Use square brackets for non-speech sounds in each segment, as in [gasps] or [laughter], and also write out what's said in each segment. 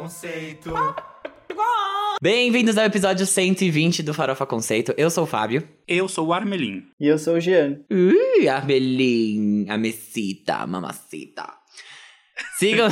Conceito. [laughs] Bem-vindos ao episódio 120 do Farofa Conceito. Eu sou o Fábio. Eu sou o Armelin. E eu sou o Jean. Ui, Arbelim, a mamacita. Sigam...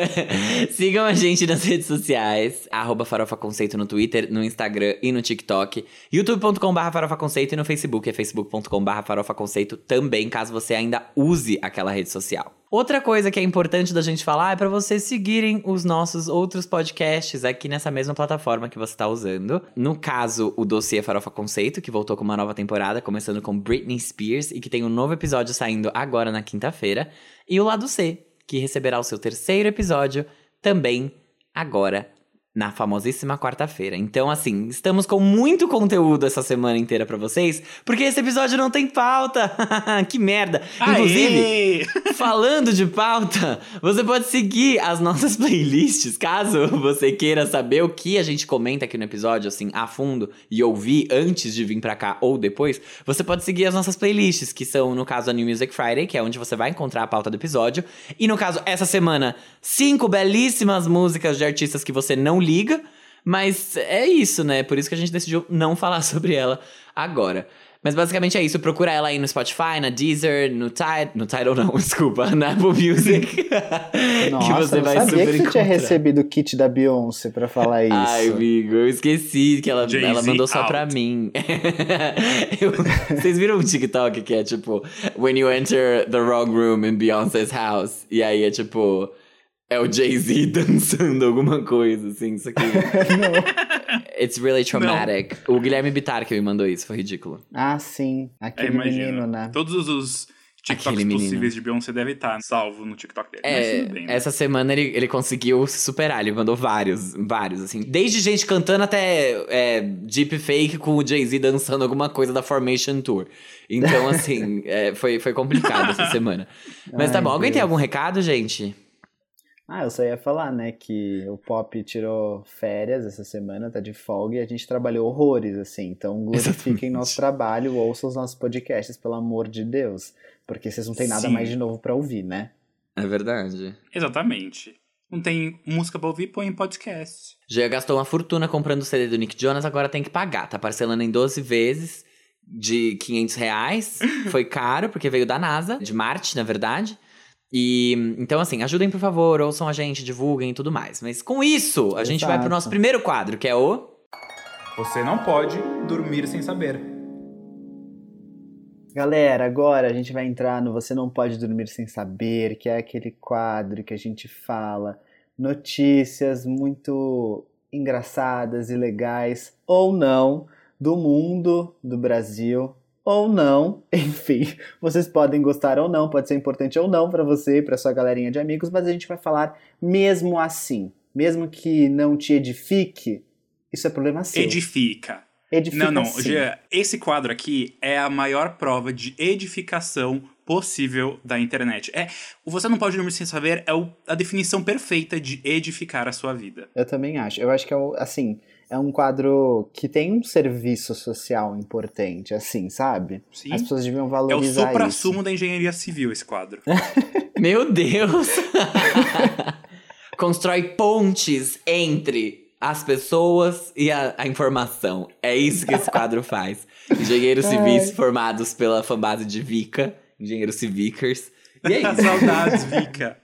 [laughs] Sigam a gente nas redes sociais, arroba Farofa Conceito no Twitter, no Instagram e no TikTok, youtube.com.br Farofa Conceito e no Facebook é facebook.com.br Farofa Conceito também, caso você ainda use aquela rede social. Outra coisa que é importante da gente falar é para vocês seguirem os nossos outros podcasts aqui nessa mesma plataforma que você está usando. No caso, o Dossiê Farofa Conceito, que voltou com uma nova temporada, começando com Britney Spears e que tem um novo episódio saindo agora na quinta-feira. E o Lado C, que receberá o seu terceiro episódio também agora na famosíssima quarta-feira. Então, assim, estamos com muito conteúdo essa semana inteira para vocês, porque esse episódio não tem pauta. [laughs] que merda! Inclusive, Aê! falando de pauta, você pode seguir as nossas [laughs] playlists, caso você queira saber o que a gente comenta aqui no episódio, assim, a fundo e ouvir antes de vir pra cá ou depois. Você pode seguir as nossas playlists, que são, no caso, a New Music Friday, que é onde você vai encontrar a pauta do episódio. E no caso, essa semana, cinco belíssimas músicas de artistas que você não liga, mas é isso, né? Por isso que a gente decidiu não [laughs] falar sobre ela agora. Mas basicamente é isso. Procura ela aí no Spotify, na Deezer, no Tidal. No Tidal não, [laughs] desculpa. Na Apple Music. [laughs] Nossa, que você vai sabia super que você tinha recebido o kit da Beyoncé pra falar isso. Ai, amigo, eu esqueci que ela, ela mandou só out. pra mim. Eu- vocês viram um TikTok que é tipo, when you enter the wrong room in Beyoncé's house. E aí é tipo, é o Jay-Z [laughs] dançando alguma coisa, assim, isso aqui. [laughs] It's really traumatic. O Guilherme Bittar que me mandou isso, foi ridículo. Ah, sim. É, Aquele imagina. menino, né? Todos os TikToks Aquele menino. possíveis de Beyoncé devem estar salvo no TikTok dele. É, bem, né? essa semana ele, ele conseguiu se superar, ele mandou vários, vários, assim. Desde gente cantando até é, deepfake com o Jay-Z dançando alguma coisa da Formation Tour. Então, [laughs] assim, é, foi, foi complicado essa semana. Mas tá Ai, bom, alguém tem algum recado, gente? Ah, eu só ia falar, né, que o Pop tirou férias essa semana, tá de folga, e a gente trabalhou horrores, assim. Então, [laughs] glorifiquem Exatamente. nosso trabalho, ouçam os nossos podcasts, pelo amor de Deus. Porque vocês não têm nada Sim. mais de novo pra ouvir, né? É verdade. Exatamente. Não tem música pra ouvir, põe em podcast. Já gastou uma fortuna comprando o CD do Nick Jonas, agora tem que pagar. Tá parcelando em 12 vezes de 500 reais. [laughs] Foi caro, porque veio da NASA, de Marte, na verdade. E então, assim, ajudem, por favor, ouçam a gente, divulguem e tudo mais. Mas com isso, a gente vai pro Exato. nosso primeiro quadro, que é o. Você não pode dormir sem saber. Galera, agora a gente vai entrar no Você Não Pode Dormir Sem Saber, que é aquele quadro que a gente fala notícias muito engraçadas e legais, ou não, do mundo, do Brasil, ou não, [laughs] enfim, vocês podem gostar ou não, pode ser importante ou não pra você e pra sua galerinha de amigos, mas a gente vai falar mesmo assim, mesmo que não te edifique, isso é problema seu. Edifica. Edifica Não, não. sim. Esse quadro aqui é a maior prova de edificação possível da internet. É, o você não pode dormir sem saber é o- a definição perfeita de edificar a sua vida. Eu também acho. Eu acho que é o- assim, é um quadro que tem um serviço social importante, assim, sabe? Sim. As pessoas deviam É o valorizar isso. supra-sumo da engenharia civil esse quadro. [laughs] Meu Deus! [laughs] Constrói pontes entre as pessoas e a, a informação. É isso que esse quadro faz. Engenheiros [laughs] civis formados pela fanbase de Vika, engenheiros civicers. E é isso. Saudades, Vika.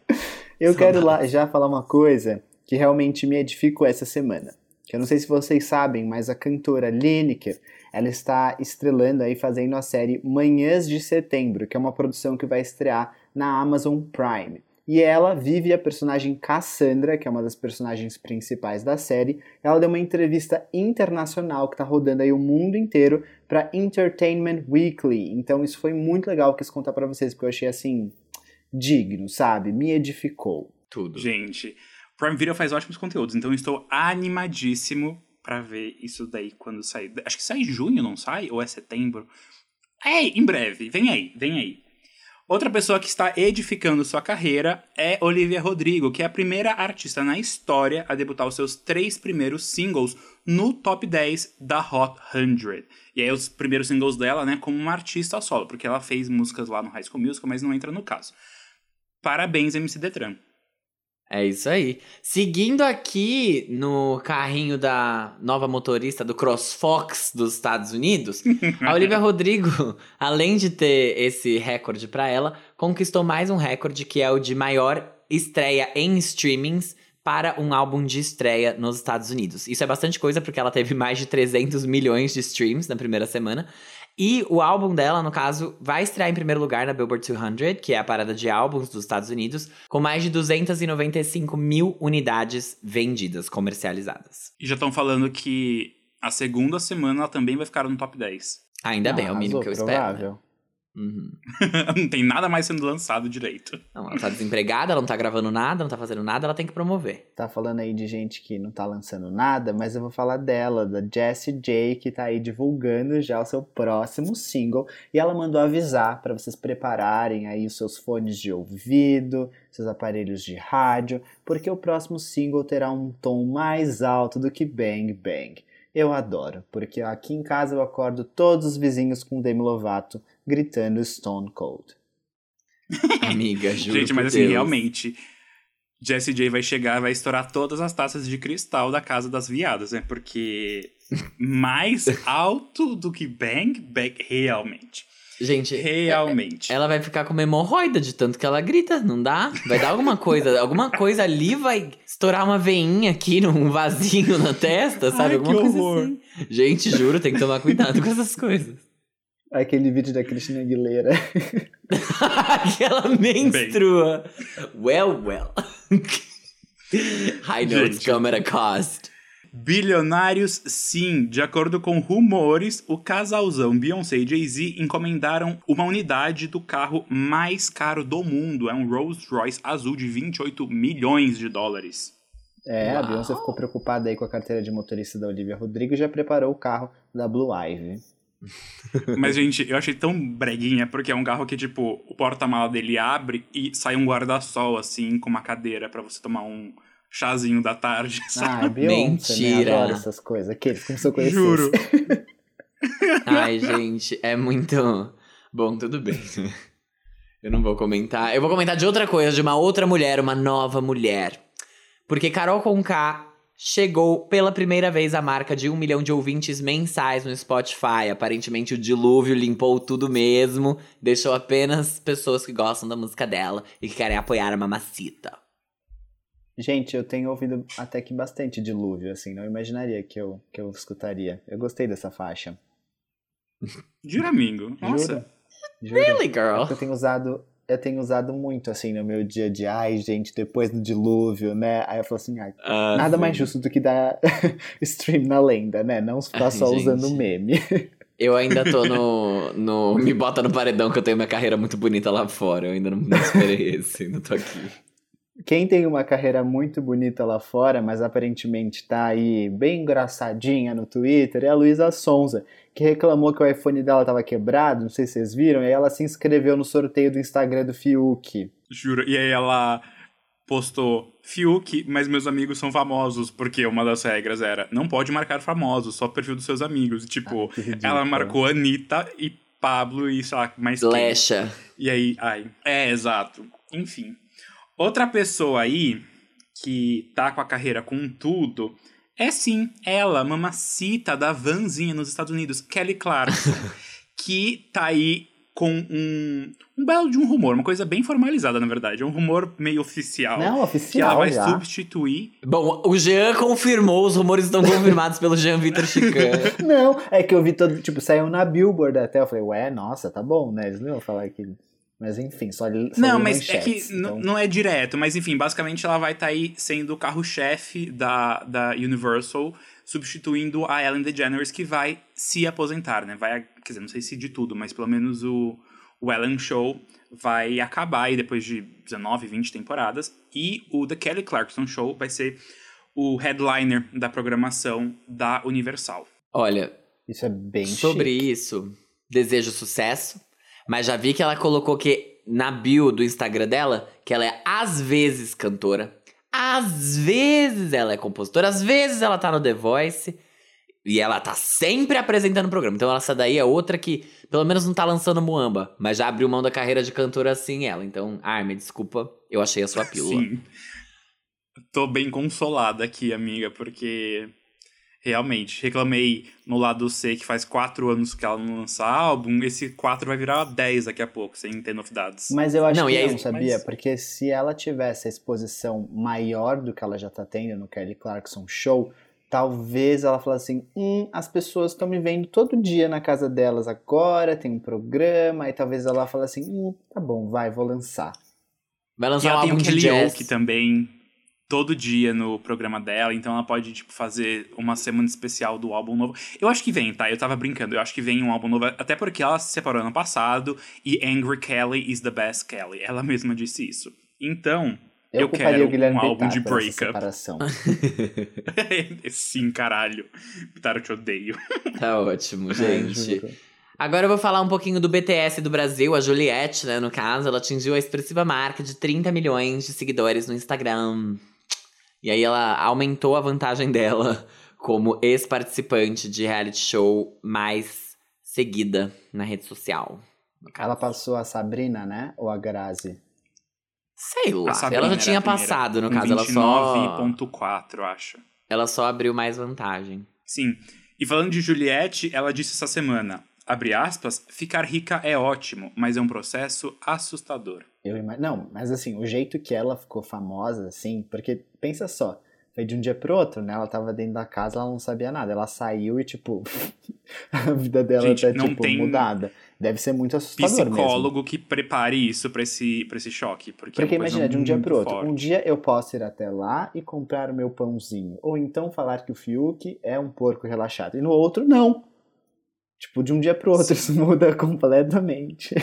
Eu quero lá já falar uma coisa que realmente me edificou essa semana. Que eu não sei se vocês sabem, mas a cantora Lineker, ela está estrelando aí, fazendo a série Manhãs de Setembro, que é uma produção que vai estrear na Amazon Prime. E ela vive a personagem Cassandra, que é uma das personagens principais da série. Ela deu uma entrevista internacional que está rodando aí o mundo inteiro para Entertainment Weekly. Então isso foi muito legal que eu quis contar para vocês, porque eu achei assim digno, sabe? Me edificou. Tudo. Gente, Prime Video faz ótimos conteúdos, então estou animadíssimo pra ver isso daí quando sair. Acho que sai em junho, não sai? Ou é setembro? É, em breve. Vem aí, vem aí. Outra pessoa que está edificando sua carreira é Olivia Rodrigo, que é a primeira artista na história a debutar os seus três primeiros singles no top 10 da Hot 100. E aí os primeiros singles dela, né, como uma artista solo, porque ela fez músicas lá no High School Musical, mas não entra no caso. Parabéns, MC Detran. É isso aí. Seguindo aqui no carrinho da nova motorista do CrossFox dos Estados Unidos, [laughs] a Olivia Rodrigo, [laughs] além de ter esse recorde para ela, conquistou mais um recorde que é o de maior estreia em streamings para um álbum de estreia nos Estados Unidos. Isso é bastante coisa porque ela teve mais de 300 milhões de streams na primeira semana. E o álbum dela, no caso, vai estrear em primeiro lugar na Billboard 200, que é a parada de álbuns dos Estados Unidos, com mais de 295 mil unidades vendidas, comercializadas. E já estão falando que a segunda semana ela também vai ficar no top 10. Ainda bem, é o mínimo Arrasou, que eu espero. né? Uhum. [laughs] não tem nada mais sendo lançado direito. Não, ela tá desempregada, ela não tá gravando nada, não tá fazendo nada, ela tem que promover. Tá falando aí de gente que não tá lançando nada, mas eu vou falar dela, da Jessie J, que tá aí divulgando já o seu próximo single. E ela mandou avisar para vocês prepararem aí os seus fones de ouvido, seus aparelhos de rádio, porque o próximo single terá um tom mais alto do que Bang Bang. Eu adoro, porque aqui em casa eu acordo todos os vizinhos com Demi Lovato gritando Stone Cold. [laughs] Amiga, juro Gente, por mas assim, Deus. realmente, Jessie J vai chegar e vai estourar todas as taças de cristal da casa das viadas, né? Porque [laughs] mais alto do que Bang Bang, realmente. Gente, Realmente. ela vai ficar com uma hemorroida de tanto que ela grita, não dá? Vai dar alguma coisa, alguma coisa ali vai estourar uma veinha aqui num vasinho na testa, sabe? Ai, alguma que coisa horror. assim. Gente, juro, tem que tomar cuidado com essas coisas. Aquele vídeo da Cristina Aguilera. Aquela menstrua. Well, well. High notes Gente. come at a cost. Bilionários, sim. De acordo com rumores, o casalzão Beyoncé e Jay-Z encomendaram uma unidade do carro mais caro do mundo. É um Rolls Royce azul de 28 milhões de dólares. É, a Uau. Beyoncé ficou preocupada aí com a carteira de motorista da Olivia Rodrigo e já preparou o carro da Blue Ivy. Mas, gente, eu achei tão breguinha, porque é um carro que, tipo, o porta-mala dele abre e sai um guarda-sol, assim, com uma cadeira pra você tomar um chazinho da tarde, [laughs] sabe? Ah, Beyoncé, né? Mentira. Adoro essas coisas. Aqueles, como se eu conhecesse. Juro. [laughs] Ai, gente, é muito. Bom, tudo bem. Eu não vou comentar. Eu vou comentar de outra coisa, de uma outra mulher, uma nova mulher. Porque Carol Conká chegou pela primeira vez à marca de um milhão de ouvintes mensais no Spotify. Aparentemente o dilúvio limpou tudo mesmo, deixou apenas pessoas que gostam da música dela e que querem apoiar a mamacita. Gente, eu tenho ouvido até que bastante dilúvio, assim. Não imaginaria que eu, que eu escutaria. Eu gostei dessa faixa. Juro, amigo. Nossa. Juro. Really, girl? Eu tenho usado. Eu tenho usado muito, assim, no meu dia a dia. Ai, gente, depois do dilúvio, né? Aí eu falo assim, ai, Ah, nada sim. mais justo do que dar [laughs] stream na lenda, né? Não ficar Ai, só gente. usando meme. Eu ainda tô no, [laughs] no. Me bota no paredão que eu tenho minha carreira muito bonita lá fora. Eu ainda não, não esperei esse, ainda tô aqui. Quem tem uma carreira muito bonita lá fora, mas aparentemente tá aí bem engraçadinha no Twitter, é a Luísa Sonza, que reclamou que o iPhone dela tava quebrado, não sei se vocês viram, e aí ela se inscreveu no sorteio do Instagram do Fiuk. Juro. E aí ela postou Fiuk, mas meus amigos são famosos, porque uma das regras era não pode marcar famosos, só perfil dos seus amigos. E, [laughs] tipo, ridículo. ela marcou Anitta e Pablo e sei lá, mais quem. Lecha. E aí, ai. É, exato. Enfim. Outra pessoa aí que tá com a carreira com tudo é sim ela, mamacita da vanzinha nos Estados Unidos, Kelly Clarkson, [laughs] que tá aí com um, um belo de um rumor, uma coisa bem formalizada, na verdade. É um rumor meio oficial. Não, que ela oficial vai já. substituir. Bom, o Jean confirmou, os rumores estão confirmados pelo Jean Vitor Chican. [laughs] Não, é que eu vi todo, tipo, saiu na Billboard até, eu falei, ué, nossa, tá bom, né? Eles não iam falar que... Mas enfim, só, li- só Não, mas é que então- não é direto, mas enfim, basicamente ela vai estar aí sendo o carro-chefe da, da Universal, substituindo a Ellen DeGeneres, que vai se aposentar, né? Vai, quer dizer, não sei se de tudo, mas pelo menos o, o Ellen Show vai acabar aí depois de 19, 20 temporadas, e o The Kelly Clarkson Show vai ser o headliner da programação da Universal. Olha, Isso é bem sobre chique. isso, desejo sucesso. Mas já vi que ela colocou que na bio do Instagram dela, que ela é às vezes cantora, às vezes ela é compositora, às vezes ela tá no The Voice. E ela tá sempre apresentando o programa. Então essa daí é outra que, pelo menos, não tá lançando Muamba. Mas já abriu mão da carreira de cantora assim ela. Então, Armin, desculpa, eu achei a sua pílula. Sim. Tô bem consolada aqui, amiga, porque realmente reclamei no lado C que faz quatro anos que ela não lança álbum. Esse quatro vai virar 10 daqui a pouco, sem ter novidades. Mas eu acho Não, e que aí- não, sabia? mas- Porque se ela tivesse a exposição maior do que ela já tá tendo no Kelly Clarkson Show, talvez ela falasse assim: hum, as pessoas estão me vendo todo dia na casa delas agora, tem um programa, e talvez ela fale assim: hum, tá bom, vai, vou lançar. Vai E lançar um ela tem álbum de Kelly jazz. Oak também, todo dia no programa dela, então ela pode, tipo, fazer uma semana especial do álbum novo. Eu acho que vem, tá? Eu tava brincando, eu acho que vem um álbum novo, até porque ela se separou ano passado e Angry Kelly is the best Kelly. Ela mesma disse isso. Então, Eu, Eu quero um álbum Bittar de breakup. separação. [laughs] sim, caralho. Bitar, eu te odeio. Tá ótimo, Ai, gente. Agora eu vou falar um pouquinho do BTS do Brasil, a Juliette, né, no caso, ela atingiu a expressiva marca de 30 milhões de seguidores no Instagram. E aí ela aumentou a vantagem [laughs] dela como ex-participante de reality show mais seguida na rede social. Ela passou a Sabrina, né? Ou a Grazi? Sei lá, ela já tinha passado, no caso, ela só 29.4, eu acho. ela só abriu mais vantagem. Sim. E falando de Juliette, ela disse essa semana, abre aspas, ficar rica é ótimo, mas é um processo assustador. Eu ima- Não, mas assim, o jeito que ela ficou famosa, assim, porque pensa só, foi de um dia pro outro, né? Ela tava dentro da casa, ela não sabia nada. Ela saiu e, tipo, [laughs] a vida dela Gente, tá, tipo, tem mudada. Deve ser muito assustador mesmo. Psicólogo que prepare isso pra esse, pra esse choque. Porque, é Porque coisa imagina, de um dia pro outro. forte. Um dia eu posso ir até lá e comprar o meu pãozinho. Ou então falar que o Fiuk é um porco relaxado. E no outro, não. Tipo, de um dia pro outro, isso muda [laughs] completamente.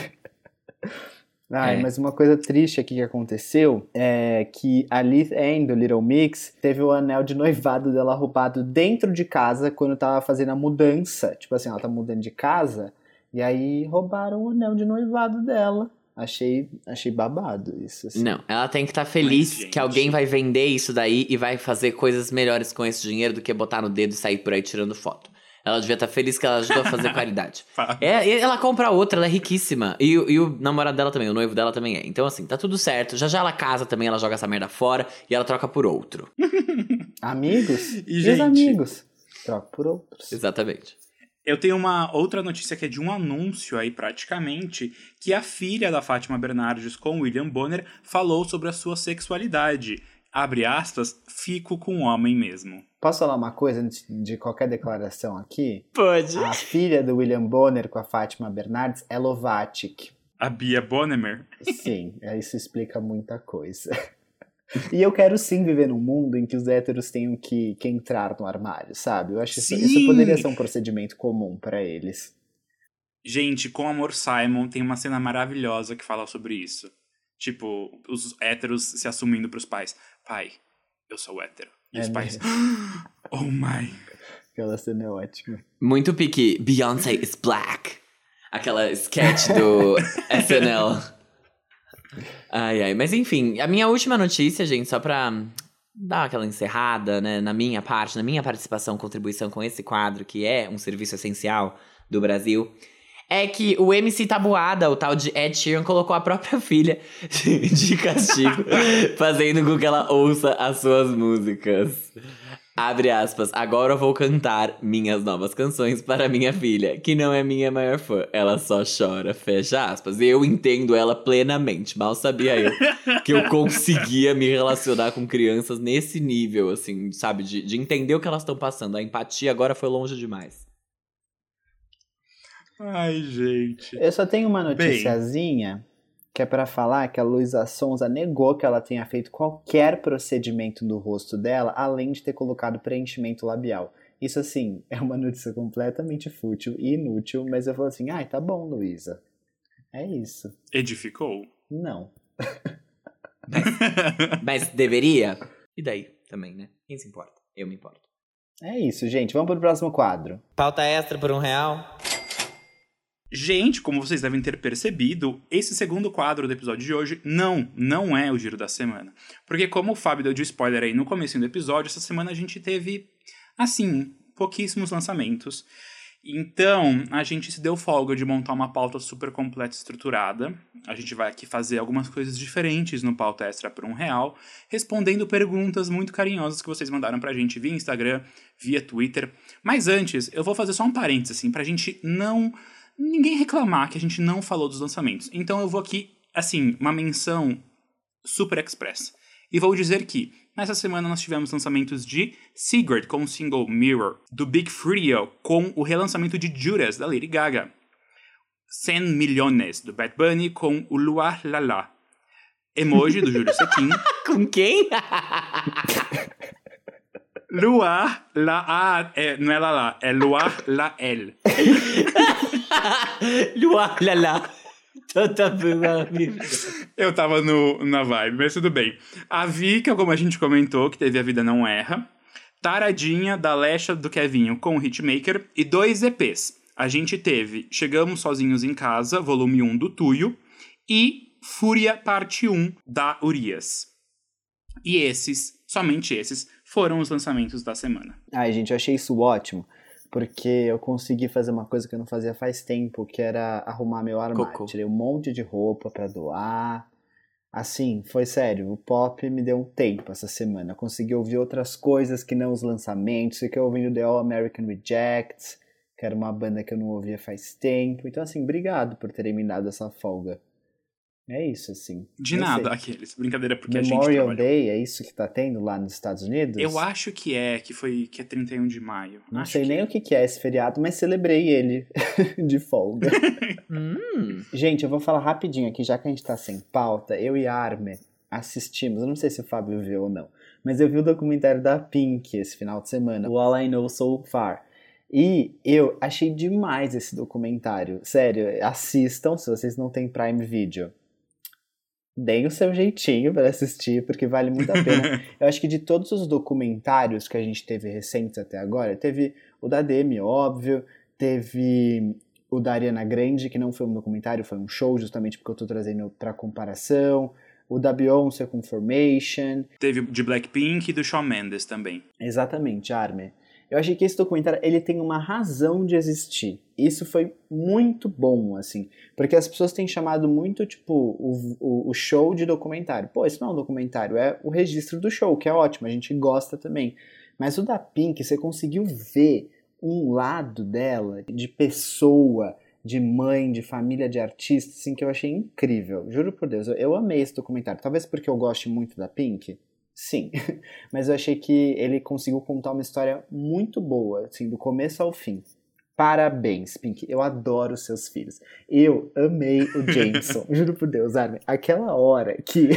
Ai, É. mas uma coisa triste aqui que aconteceu é que a Liz Ann, do Little Mix, teve o anel de noivado dela roubado dentro de casa quando tava fazendo a mudança. Tipo assim, ela tá mudando de casa e aí roubaram o anel de noivado dela. Achei, achei babado isso. assim. Não, ela tem que estar feliz Mas, gente. que alguém vai vender isso daí e vai fazer coisas melhores com esse dinheiro do que botar no dedo e sair por aí tirando foto. Ela devia estar feliz que ela ajudou a fazer [laughs] caridade. É, e ela compra outra, ela é riquíssima. E, o- e o namorado dela também, o noivo dela também é. Então, assim, tá tudo certo. Já já ela casa também, ela joga essa merda fora e ela troca por outro. [laughs] Amigos? E, E, os gente? amigos? Troca por outros. Exatamente. Eu tenho uma outra notícia que é de um anúncio aí, praticamente, que a filha da Fátima Bernardes com William Bonner falou sobre a sua sexualidade. Abre aspas, fico com o homem mesmo. Posso falar uma coisa antes de qualquer declaração aqui? Pode. A filha do William Bonner com a Fátima Bernardes é Lovatic. A Bia Bonnemer. Sim, é, isso explica muita coisa. [laughs] E eu quero sim viver num mundo em que os héteros tenham que, que entrar no armário, sabe? Eu acho que isso, isso poderia ser um procedimento comum pra eles. Gente, com Amor Simon tem uma cena maravilhosa que fala sobre isso. Tipo, os héteros se assumindo pros pais. Pai, eu sou hétero. E É os pais, mesmo. [gasps] oh my. Aquela cena é ótima. Muito pique. Beyoncé is black. Aquela sketch do [laughs] SNL. Ai, ai. Mas enfim, a minha última notícia, gente, só pra dar aquela encerrada, né, na minha parte, na minha participação, contribuição com esse quadro, que é um serviço essencial do Brasil, é que o MC Tabuada, o tal de Ed Sheeran, colocou a própria [laughs] filha de, castigo, [laughs] fazendo com que ela ouça as suas músicas. Abre aspas, agora eu vou cantar minhas novas canções para minha filha, que não é minha maior fã. Ela só chora, fecha aspas. Eu entendo ela plenamente. Mal sabia eu que eu conseguia me relacionar com crianças nesse nível, assim, sabe? De, de entender o que elas estão passando. A empatia agora foi longe demais. Ai, gente. Eu só tenho uma noticiazinha que é pra falar que a Luísa Sonza negou que ela tenha feito qualquer procedimento no rosto dela, além de ter colocado preenchimento labial. Isso, assim, [laughs] é uma notícia completamente fútil e inútil, mas eu falo assim, ai, tá bom, Luísa. É isso. Edificou? Não. Mas deveria? E daí também, né? Quem se importa? Eu me importo. É isso, gente. Vamos pro próximo quadro. Pauta extra por um real? Gente, como vocês devem ter percebido, esse segundo quadro do episódio de hoje não, não é o giro da semana. Porque como o Fábio deu de spoiler aí no começo do episódio, essa semana a gente teve, assim, pouquíssimos lançamentos. Então, a gente se deu folga de montar uma pauta super completa e estruturada. A gente vai aqui fazer algumas coisas diferentes no Pauta Extra por um real, respondendo perguntas muito carinhosas que vocês mandaram pra gente via Instagram, via Twitter. Mas antes, eu vou fazer só um parênteses, assim, pra gente não. Ninguém reclamar que a gente não falou dos lançamentos. Então eu vou aqui, assim, uma menção super express. E vou dizer que Nessa semana nós tivemos lançamentos de Secret com o single Mirror, do Big Frio com o relançamento de Judas da Lady Gaga, 100 Millones do Bad Bunny com o Luar Lala, Emoji do Júlio Sequin. [laughs] Com quem? [laughs] Luar La A, é, não é Lala, é Luar La El. [laughs] Luar Lala. Toda amigo. Eu tava no, na vibe, mas tudo bem. A Vika, como a gente comentou, que teve A Vida Não Erra. Taradinha, da Lesha, do Kevinho, com o Hitmaker. E dois EPs. A gente teve Chegamos Sozinhos em Casa, volume 1 do Tuyo. E Fúria, parte 1, da Urias. E esses, somente esses, foram os lançamentos da semana. Ai, gente, eu achei isso ótimo porque eu consegui fazer uma coisa que eu não fazia faz tempo, que era arrumar meu armário. Cocô. Tirei um monte de roupa para doar. Assim, foi sério, o pop me deu um tempo essa semana. Eu consegui ouvir outras coisas que não os lançamentos. Fiquei ouvindo The All American Rejects, que era uma banda que eu não ouvia faz tempo. Então, assim, obrigado por terem me dado essa folga. É isso, assim. De Nem nada, sei. aqueles. Brincadeira, porque a gente Memorial. Day, é isso que tá tendo lá nos Estados Unidos? Eu acho que é, que foi que é 31 de maio. Não Acho sei que nem o que que é esse feriado, mas celebrei ele [laughs] de folga. [laughs] Hum. Gente, eu vou falar rapidinho aqui, já que a gente tá sem pauta, eu e a Arme assistimos, eu não sei se o Fábio viu ou não, mas eu vi o documentário da Pink esse final de semana, o All I Know So Far. E eu achei demais esse documentário. Sério, assistam se vocês não têm Prime Video. Deem o seu jeitinho para assistir, porque vale muito a pena. [laughs] eu acho que de todos os documentários que a gente teve recentes até agora, teve o da Demi, óbvio, teve o da Ariana Grande, que não foi um documentário, foi um show, justamente porque eu tô trazendo pra comparação. O da Beyoncé com Formation. Teve de Blackpink e do Shawn Mendes também. Exatamente, Arme. Eu achei que esse documentário ele tem uma razão de existir. Isso foi muito bom, assim. Porque as pessoas têm chamado muito, tipo, o, o, o show de documentário. Pô, isso não é um documentário, é o registro do show, que é ótimo, a gente gosta também. Mas o da Pink, você conseguiu ver um lado dela, de pessoa, de mãe, de família de artista, assim, que eu achei incrível. Juro por Deus, eu, eu amei esse documentário. Talvez porque eu goste muito da Pink. Sim, [laughs] mas eu achei que ele conseguiu contar uma história muito boa, assim, do começo ao fim. Parabéns, Pink. Eu adoro seus filhos. Eu amei o [laughs] Jameson. Juro por Deus, Armin. Aquela hora que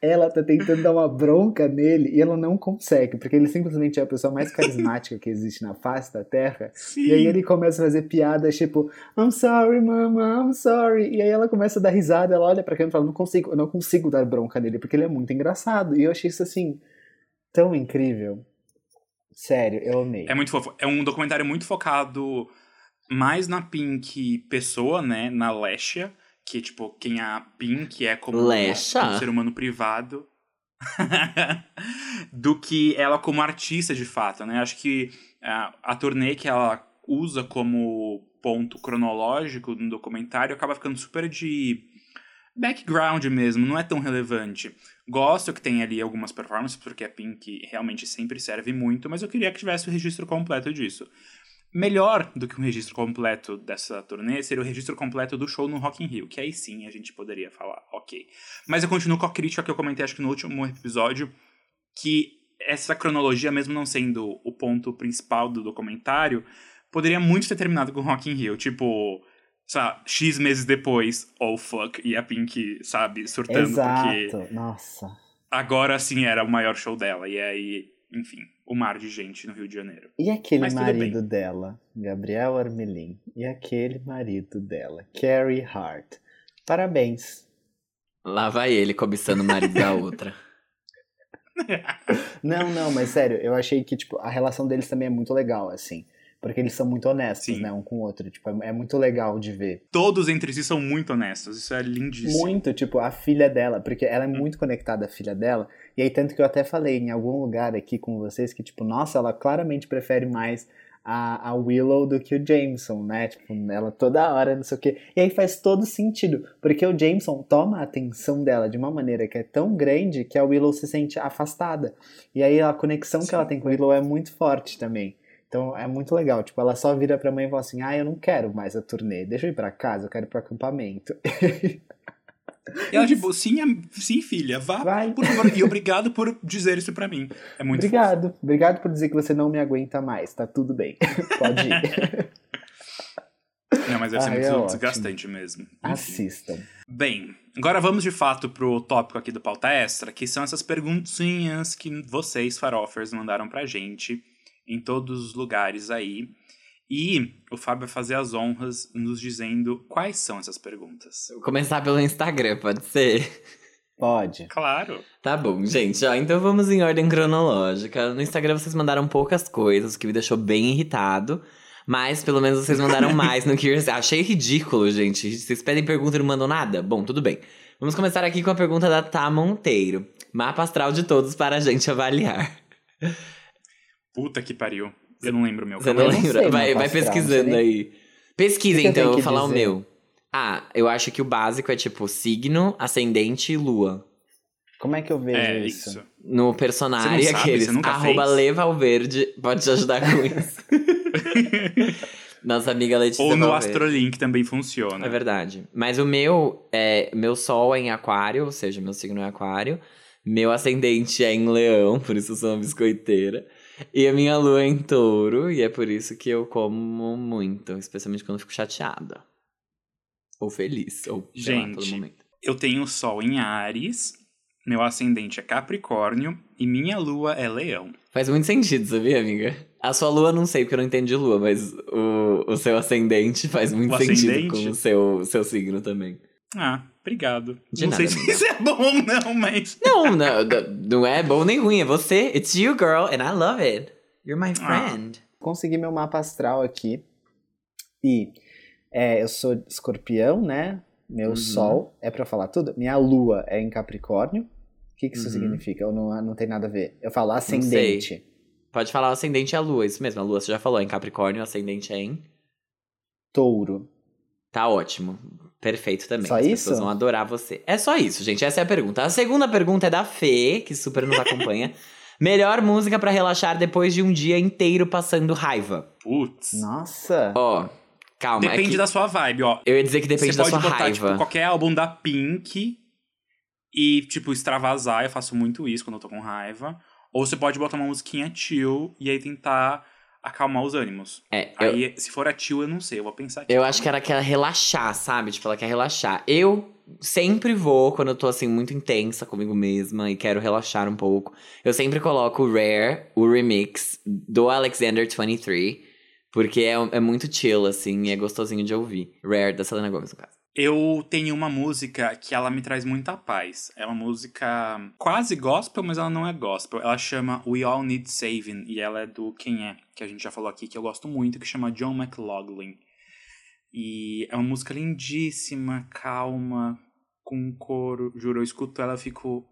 ela tá tentando dar uma bronca nele e ela não consegue, porque ele simplesmente é a pessoa mais carismática que existe na face da Terra. Sim. E aí ele começa a fazer piadas tipo, I'm sorry, mama, I'm sorry. E aí ela começa a dar risada, ela olha pra câmera e fala, não consigo, eu não consigo dar bronca nele, porque ele é muito engraçado. E eu achei isso assim, tão incrível. Sério, eu amei. É muito fofo. É um documentário muito focado mais na Pink pessoa, né? Na Lesha. Que, tipo, quem a Pink é como Lesha? um ser humano privado. [laughs] do que ela como artista, de fato, né? Acho que a, a turnê que ela usa como ponto cronológico no documentário acaba ficando super de background mesmo, não é tão relevante. Gosto que tem ali algumas performances, porque a Pink realmente sempre serve muito, mas eu queria que tivesse o registro completo disso. Melhor do que um registro completo dessa turnê seria o registro completo do show no Rock in Rio, que aí sim a gente poderia falar, ok. Mas eu continuo com a crítica que eu comentei acho que no último episódio, que essa cronologia, mesmo não sendo o ponto principal do documentário, poderia muito ter terminado com Rock in Rio, tipo, sabe, X meses depois, oh fuck, e a Pink, sabe, surtando porque Exato, nossa. agora sim era o maior show dela, e aí, enfim, o mar de gente no Rio de Janeiro. E aquele Mas marido dela, Gabriel Armelin, e aquele marido dela, Carrie Hart. Parabéns. Lá vai ele cobiçando o marido da outra. [laughs] [laughs] Não, não, mas sério, eu achei que tipo, a relação deles também é muito legal, assim. Porque eles são muito honestos, Sim. né, um com o outro. Tipo, é, é muito legal de ver. Todos entre si são muito honestos, isso é lindíssimo. Muito, tipo, a filha dela, porque ela é muito conectada à filha dela. E aí, tanto que eu até falei em algum lugar aqui com vocês que, tipo, nossa, ela claramente prefere mais a, a Willow do que o Jameson, né? Tipo, ela toda hora, não sei o quê. E aí faz todo sentido, porque o Jameson toma a atenção dela de uma maneira que é tão grande que a Willow se sente afastada. E aí a conexão que ela tem com a Willow é muito forte também. Então é muito legal. Tipo, ela só vira pra mãe e fala assim: Ah, eu não quero mais a turnê, deixa eu ir pra casa, eu quero ir pro acampamento. [laughs] E ela, tipo, sim, sim, filha, vá, Vai. por favor. E obrigado por dizer isso pra mim. É muito Obrigado. Obrigado por dizer que você não me aguenta mais. Tá tudo bem. [laughs] Pode ir. fofo. Não, mas deve ser Ah, muito é ótimo. desgastante mesmo. Enfim. Assistam. Bem, agora vamos de fato pro tópico aqui do Pauta Extra, que são essas perguntinhas que vocês, farofers, mandaram pra gente em todos os lugares aí. E o Fábio vai fazer as honras nos dizendo quais são essas perguntas. Vou começar pelo Instagram, pode ser? Pode. Claro. Tá bom, gente. Ó, então vamos em ordem cronológica. No Instagram vocês mandaram poucas coisas, o que me deixou bem irritado. Mas pelo menos vocês mandaram mais no Curious. Achei ridículo, gente. Vocês pedem pergunta e não mandam nada? Bom, tudo bem. Vamos começar aqui com a pergunta da Tá Monteiro. Mapa astral de todos para a gente avaliar. Puta que pariu. Eu não lembro o meu. Você não lembra? vai vai pesquisando aí. Pesquisa O então, eu vou falar o dizer? meu. Ah, eu acho que o básico é tipo signo, ascendente e lua. Como é que eu vejo É isso? isso. No personagem, sabe? aqueles Você nunca arroba fez? Leva ao Verde pode te ajudar com [laughs] isso. Nossa amiga Letícia Ou no Valverde. Astrolink também funciona. É verdade. Mas o meu, é, meu sol é em aquário, ou seja, meu signo é aquário. Meu ascendente é em leão, por isso eu sou uma biscoiteira. E a minha lua é em touro, e é por isso que eu como muito, especialmente quando eu fico chateada. Ou feliz, ou lá, Gente, momento. Eu tenho o Sol em Ares, meu ascendente é Capricórnio e minha lua é Leão. Faz muito sentido, sabia, amiga? A sua lua não sei, porque eu não entendo de lua, mas o, o seu ascendente faz muito O sentido ascendente? com o seu, seu signo também. Ah, obrigado. De não nada, sei se amiga. isso é bom ou não, mas. [laughs] Não, não, não é bom nem ruim, é você. It's you, girl, and I love it. You're my Ah. friend. Consegui meu mapa astral aqui. E é, eu sou escorpião, né? Meu Uhum. sol, é pra falar tudo? Minha lua é em Capricórnio. O que, que isso Uhum. significa? Ou não, não tem nada a ver? Eu falo ascendente. Pode falar ascendente é a lua, isso mesmo. A lua você já falou, é em Capricórnio, o ascendente é em. Touro. Tá ótimo. Perfeito também. Só As isso? pessoas vão adorar você. É só isso, gente. Essa é a pergunta. A segunda pergunta é da Fê, que super nos acompanha. [laughs] Melhor música pra relaxar depois de um dia inteiro passando raiva. Putz. Nossa! Ó, calma. é Depende que da sua vibe, ó. Eu ia dizer que depende Você da sua botar, raiva. tipo, qualquer álbum da Pink e, tipo, extravasar. Eu faço muito isso quando eu tô com raiva. Ou você pode botar uma musiquinha chill e aí tentar acalmar os ânimos. É, eu, Aí, se for a chill, eu não sei. Eu vou pensar aqui. eu acho que ela quer relaxar, sabe? Tipo, ela quer relaxar. Eu sempre vou, quando eu tô assim, muito intensa comigo mesma e quero relaxar um pouco. Eu sempre coloco o Rare, o remix do Alexander 23. Porque é, é muito chill, assim, e é gostosinho de ouvir. Rare, da Selena Gomez, no caso. Eu tenho uma música que ela me traz muita paz. É uma música quase gospel, mas ela não é gospel. Ela chama We All Need Saving e ela é do Quem É, que a gente já falou aqui, que eu gosto muito, que chama John McLaughlin. E é uma música lindíssima, calma, com um coro. Juro, eu escuto ela e fico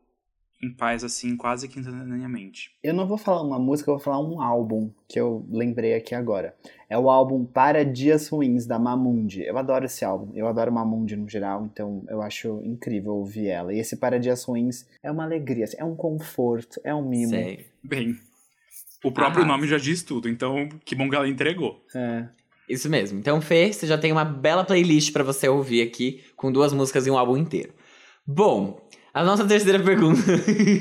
em paz, assim, quase que instantaneamente. Eu não vou falar uma música, eu vou falar um álbum que eu lembrei aqui agora. É o álbum Para Dias Ruins, da Mamundi. Eu adoro esse álbum. Eu adoro Mamundi no geral, então eu acho incrível ouvir ela. E esse Para Dias Ruins é uma alegria, é um conforto, é um mimo. Sei. Bem, o próprio Arrasa. nome já diz tudo, então que bom que ela entregou. É. Isso mesmo. Então, Fê, você já tem uma bela playlist pra você ouvir aqui, com duas músicas e um álbum inteiro. Bom, a nossa terceira pergunta.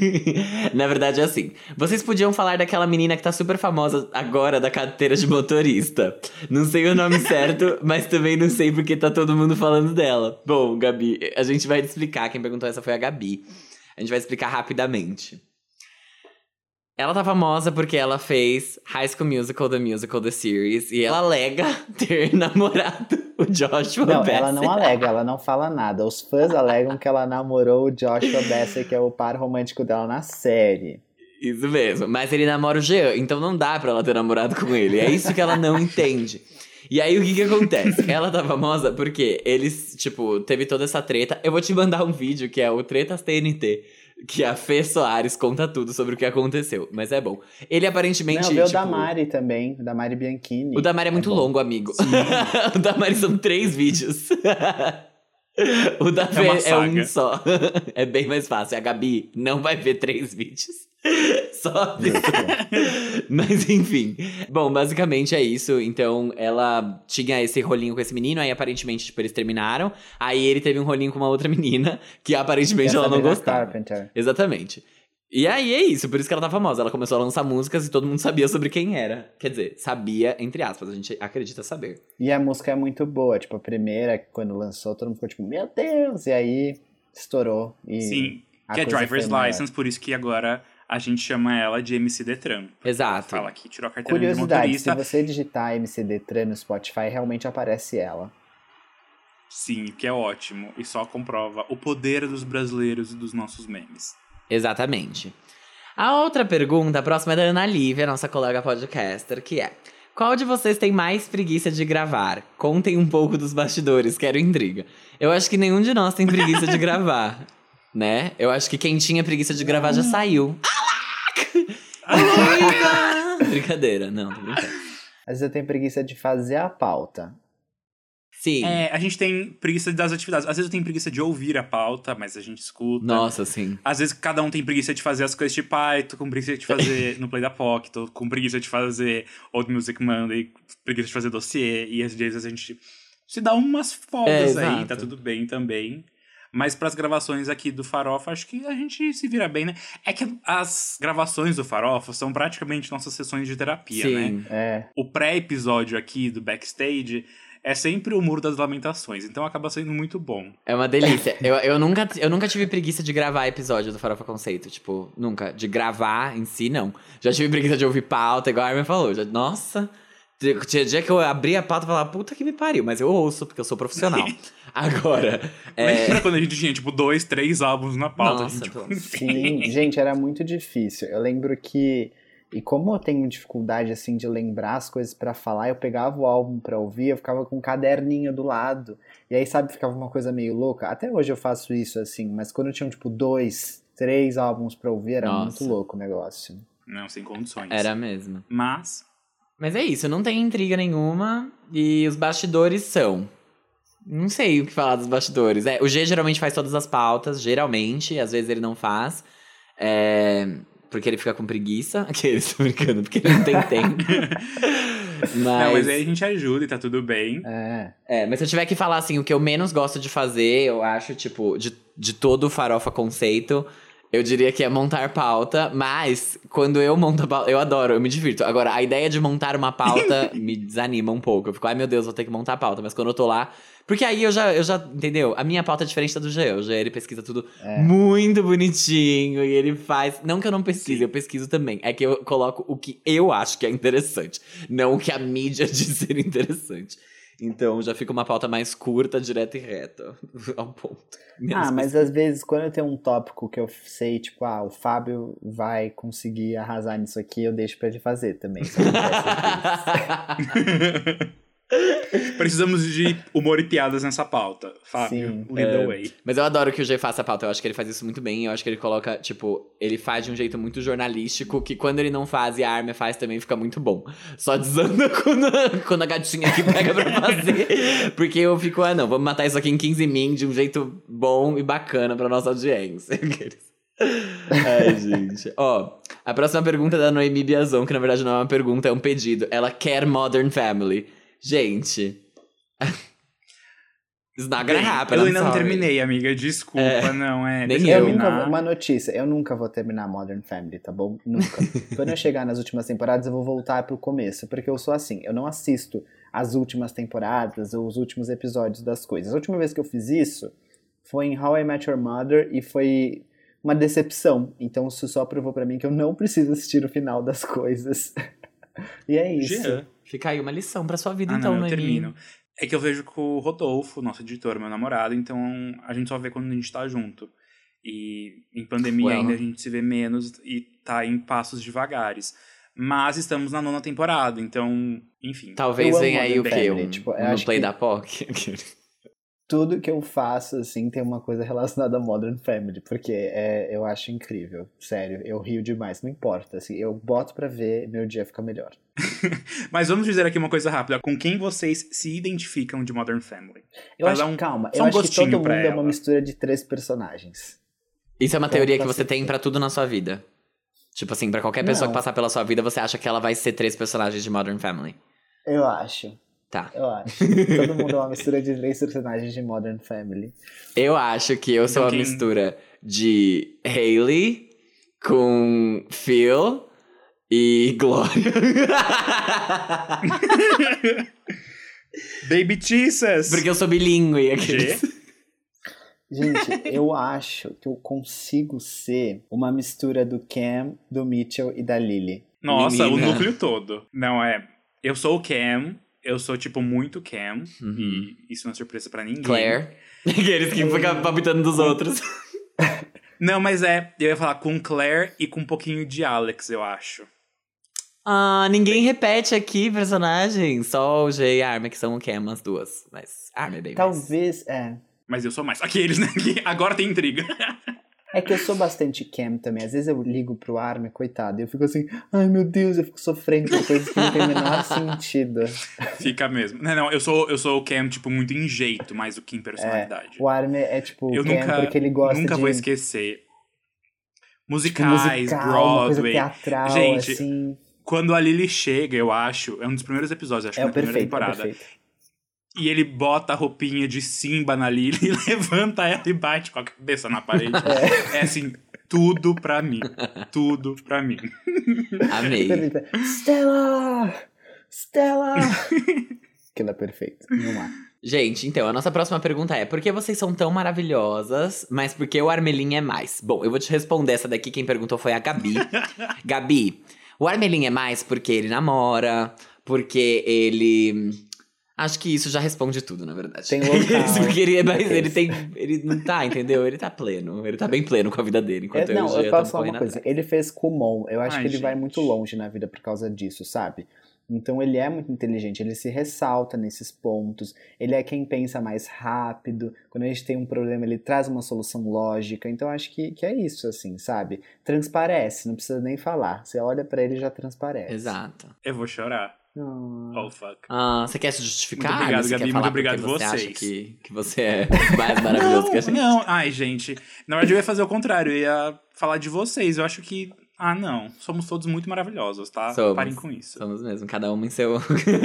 [laughs] Na verdade é assim. Vocês podiam falar daquela menina que tá super famosa agora da carteira de motorista. Não sei o nome certo, [laughs] mas também não sei porque tá todo mundo falando dela. Bom, Gabi, a gente vai te explicar. Quem perguntou essa foi a Gabi. A gente vai explicar rapidamente. Ela tá famosa porque ela fez High School Musical, The Musical, The Series. E ela alega [laughs] ter namorado o Joshua Não, Bassett. ela não alega, ela não fala nada. Os fãs alegam que ela namorou o Joshua Bassett, que é o par romântico dela na série. Isso mesmo. Mas ele namora o Jean, então não dá pra ela ter namorado com ele. É isso que ela não entende. E aí, o que que acontece? Ela tá famosa porque eles, tipo, teve toda essa treta. Eu vou te mandar um vídeo que é o Tretas TNT Que a Fê Soares conta tudo sobre o que aconteceu. Mas é bom. Ele aparentemente. Não, vê o tipo, da Mari também, o da Mari Bianchini. O da Mari é muito bom. longo, amigo. [laughs] o da Mari são três vídeos. [laughs] [laughs] o da Fê uma é, saga. um só. [laughs] é bem mais fácil. A Gabi não vai ver três vídeos. [laughs] Só Mas enfim. Bom, basicamente é isso. Então, ela tinha esse rolinho com esse menino, aí aparentemente, tipo, eles terminaram. Aí ele teve um rolinho com uma outra menina, que aparentemente ela não gostava. Carpenter. Exatamente. E aí é isso, por isso que ela tá famosa. Ela começou a lançar músicas e todo mundo sabia sobre quem era. Quer dizer, sabia, entre aspas, a gente acredita saber. E a música é muito boa, tipo, a primeira, quando lançou, todo mundo ficou tipo, meu Deus! E aí estourou. E Sim, que é Driver's. License, por isso que agora a gente chama ela de MC Detran. Exato. Fala que tirou a carteira de Curiosidade, se motorista. você digitar MC Detran no Spotify, realmente aparece ela. Sim, que é ótimo. E só comprova o poder dos brasileiros e dos nossos memes. Exatamente. A outra pergunta, a próxima é da Ana Lívia, nossa colega podcaster, que é: Qual de vocês tem mais preguiça de gravar? Contem um pouco dos bastidores, quero intriga. Eu acho que nenhum de nós tem preguiça de gravar, [laughs] né? Eu acho que quem tinha preguiça de gravar já saiu. Alaca! Brincadeira, não, tô brincando. Às vezes eu tenho preguiça de fazer a pauta. Sim. É, a gente tem preguiça das atividades. Às vezes eu tenho preguiça de ouvir a pauta, mas a gente escuta. Nossa, sim. Às vezes cada um tem preguiça de fazer as coisas de pai, tô com preguiça de fazer [laughs] no Play da POC, tô com preguiça de fazer Old Music Monday, preguiça de fazer dossiê, e às vezes a gente se dá umas folgas É, aí, tá tudo bem também. Mas pras gravações aqui do Farofa, acho que a gente se vira bem, né? É que as gravações do Farofa são praticamente nossas sessões de terapia, né? Sim. É, O pré-episódio aqui do backstage é sempre o Muro das Lamentações, então acaba sendo muito bom. É uma delícia. eu, eu, nunca, eu nunca tive preguiça de gravar episódio do Farofa Conceito. Tipo, nunca. De gravar em si, não. Já tive preguiça de ouvir pauta, igual a Armin falou. Já, nossa. Tinha dia que eu abri a pauta e falava, puta que me pariu, mas eu ouço, porque eu sou profissional. [laughs] Agora, é, Lembra quando a gente tinha, tipo, dois, três álbuns na pauta? Nossa, a gente, pelo- sim. Gente, era muito difícil. Eu lembro que. E como eu tenho dificuldade, assim, de lembrar as coisas pra falar, eu pegava o álbum pra ouvir, eu ficava com um caderninho do lado. E aí, sabe, ficava uma coisa meio louca. Até hoje eu faço isso, assim, mas quando eu tinha, tipo, dois, três álbuns pra ouvir, era Nossa. muito louco o negócio. Não, sem condições. era mesmo. Mas, Mas é isso, não tem intriga nenhuma. E os bastidores são. Não sei o que falar dos bastidores. É, o G geralmente faz todas as pautas, geralmente, às vezes ele não faz. É, porque ele fica com preguiça. [laughs] Aqueles, tô brincando, porque ele não tem tempo. [laughs] mas, Não, mas aí a gente ajuda e tá tudo bem. É. é, mas se eu tiver que falar assim, o que eu menos gosto de fazer, eu acho, tipo, de, de todo o farofa conceito, eu diria que é montar pauta, mas quando eu monto a pauta, eu adoro, eu me divirto. Agora, a ideia de montar uma pauta [laughs] me desanima um pouco. Eu fico, ai meu Deus, vou ter que montar a pauta. Mas quando eu tô lá. Porque aí eu já, eu já, entendeu? A minha pauta é diferente da do Jean. O Jean, ele pesquisa tudo É. muito bonitinho e ele faz. Não que eu não pesquise, eu pesquiso também. É que eu coloco o que eu acho que é interessante, não o que a mídia [laughs] diz ser interessante. Então já fica uma pauta mais curta, direta e reta. [laughs] Ao ponto. Menos Ah, mas às vezes quando eu tenho um tópico que eu sei, tipo, ah, o Fábio vai conseguir arrasar nisso aqui, eu deixo pra ele fazer também. [laughs] Precisamos de humor e piadas nessa pauta. Fábio, Sim. lead the É. way. Mas eu adoro que o G faça a pauta. Eu acho que ele faz isso muito bem. Eu acho que ele coloca, tipo, ele faz de um jeito muito jornalístico, que quando ele não faz e a Armin faz também fica muito bom. Só desanda [laughs] quando, a- quando a gatinha aqui pega pra fazer. Porque eu fico, ah, não, vamos matar isso aqui em 15 min de um jeito bom e bacana pra nossa audiência. [laughs] Ai, gente. Ó, a próxima pergunta é da Noemi Biazon, que na verdade não é uma pergunta, é um pedido. Ela quer Modern Family. Gente. [laughs] Bem, happen, eu I'm ainda não terminei, amiga. Desculpa, É. não é. Nem Eu nunca uma notícia, eu nunca vou terminar Modern Family, tá bom? Nunca. [laughs] Quando eu chegar nas últimas temporadas, eu vou voltar pro começo, porque eu sou assim, eu não assisto as últimas temporadas ou os últimos episódios das coisas. A última vez que eu fiz isso foi em How I Met Your Mother e foi uma decepção. Então isso só provou pra mim que eu não preciso assistir o final das coisas. [laughs] e é isso. Jean. Fica aí uma lição pra sua vida, Ah, então, não, eu termino. É que eu vejo com o Rodolfo, nosso editor, meu namorado, então a gente só vê quando a gente tá junto. E em pandemia Well. ainda a gente se vê menos e tá em passos devagares. Mas estamos na nona temporada, então, enfim. Talvez venha aí o quê? Family, Um, tipo, eu um acho play que- da POC? [laughs] tudo que eu faço, assim, tem uma coisa relacionada a Modern Family, porque é, eu acho incrível, sério, eu rio demais, não importa, assim, eu boto pra ver, meu dia fica melhor. [laughs] Mas vamos dizer aqui uma coisa rápida. Com quem vocês se identificam de Modern Family? Eu Pra acho, um- calma, eu um acho que todo mundo é uma mistura de três personagens. Isso é uma Então, teoria que você tem pra tudo na sua vida. Tipo assim, pra qualquer pessoa Não. que passar pela sua vida, você acha que ela vai ser três personagens de Modern Family. Eu acho, Tá. eu acho. todo mundo é uma mistura de três personagens de Modern Family. Eu acho que eu sou Então a quem- mistura de Hailey com Phil e [laughs] Glória. Baby Jesus! Porque eu sou bilíngue. aqueles. G? Gente, eu acho que eu consigo ser uma mistura do Cam, do Mitchell e da Lily. Nossa, Menina. o núcleo todo. Não, é. Eu sou o Cam, eu sou, tipo, muito Cam, Uhum. e isso não é surpresa pra ninguém. Claire. [laughs] Aqueles que ficam palpitando dos outros. [laughs] Não, mas é, eu ia falar com Claire e com um pouquinho de Alex, eu acho. Ah, ninguém repete aqui personagens. Só o G e a Armin, que são o Cam, as duas. Mas Armin é bem mais. Talvez, é. Mas eu sou mais. [laughs] Aqueles, né? Que agora tem intriga. É que eu sou bastante Cam também. Às vezes eu ligo pro Armin, coitado, e eu fico assim, ai meu Deus, eu fico sofrendo com coisas que não tem o menor [laughs] sentido. Fica mesmo. Não, não, eu sou, eu sou o Cam, tipo, muito em jeito, mais do que em personalidade. O Armin é tipo eu Cam nunca, porque ele gosta nunca de vou esquecer. tipo, Musicais, musical, uma coisa Broadway. teatral, Gente, assim. Quando a Lily chega, eu acho, é um dos primeiros episódios, acho É que o na primeira perfeito, é o temporada. perfeito. E ele bota a roupinha de Simba na Lily e [laughs] levanta ela e bate com a cabeça na parede. É, assim, tudo pra mim. Tudo pra mim. Amei. Stella! Stella! [laughs] Aquilo é perfeito. Vamos lá. Gente, então, a nossa próxima pergunta é: por que vocês são tão maravilhosas, mas por que o Armelin é mais? Bom, eu vou te responder essa daqui, quem perguntou foi a Gabi. [laughs] Gabi, o Armelin é mais porque ele namora, porque ele. Acho que isso já responde tudo, na verdade. Tem [laughs] local. Isso porque ele é mais. Ele tem. Ele não tá, entendeu? Ele tá pleno. Ele tá bem pleno com a vida dele, enquanto É, eu não, eu estamos posso falar uma coisa. atrás. Ele fez Kumon. Eu acho Ai, que ele vai gente. muito longe na vida por causa disso, sabe? Então ele é muito inteligente, ele se ressalta nesses pontos, ele é quem pensa mais rápido, quando a gente tem um problema ele traz uma solução lógica, então eu acho que, que é isso, assim, sabe? Transparece, não precisa nem falar, você olha pra ele e já transparece. Exato. Eu vou chorar. Oh, fuck. Ah, você quer se justificar? Muito obrigado, Gabi, muito obrigado você acha vocês. que, que você é [laughs] mais maravilhoso que a gente? Não, ai, gente. Na verdade, eu ia fazer o contrário. Eu ia falar de vocês. Eu acho que. Ah, não. Somos todos muito maravilhosos, tá? Somos. Parem com isso. Somos mesmo, cada um em seu...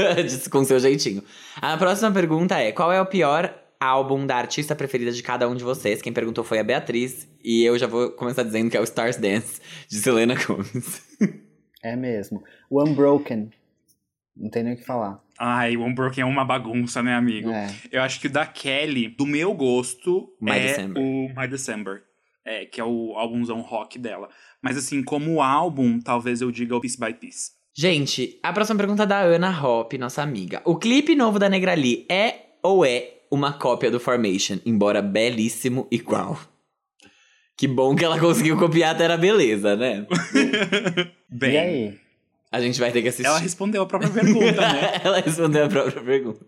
[laughs] com seu jeitinho. A próxima pergunta é: qual é o pior álbum da artista preferida de cada um de vocês? Quem perguntou foi a Beatriz. E eu já vou começar dizendo que é o Stars Dance, de Selena Gomez. É mesmo. O Unbroken, não tem nem o que falar. Ai, o Unbroken é uma bagunça, né, amigo? É. Eu acho que o da Kelly, do meu gosto, My é December. o My December. É, que é o álbumzão rock dela. Mas assim, como álbum, talvez eu diga o Piece by Piece. Gente, a próxima pergunta é da Ana Hop, nossa amiga. O clipe novo da Negrali é ou é uma cópia do Formation, embora belíssimo igual? Que bom que ela conseguiu copiar até a beleza, né? [laughs] Bem, E aí? A gente vai ter que assistir. ela respondeu a própria pergunta, né? [laughs] ela respondeu a própria pergunta.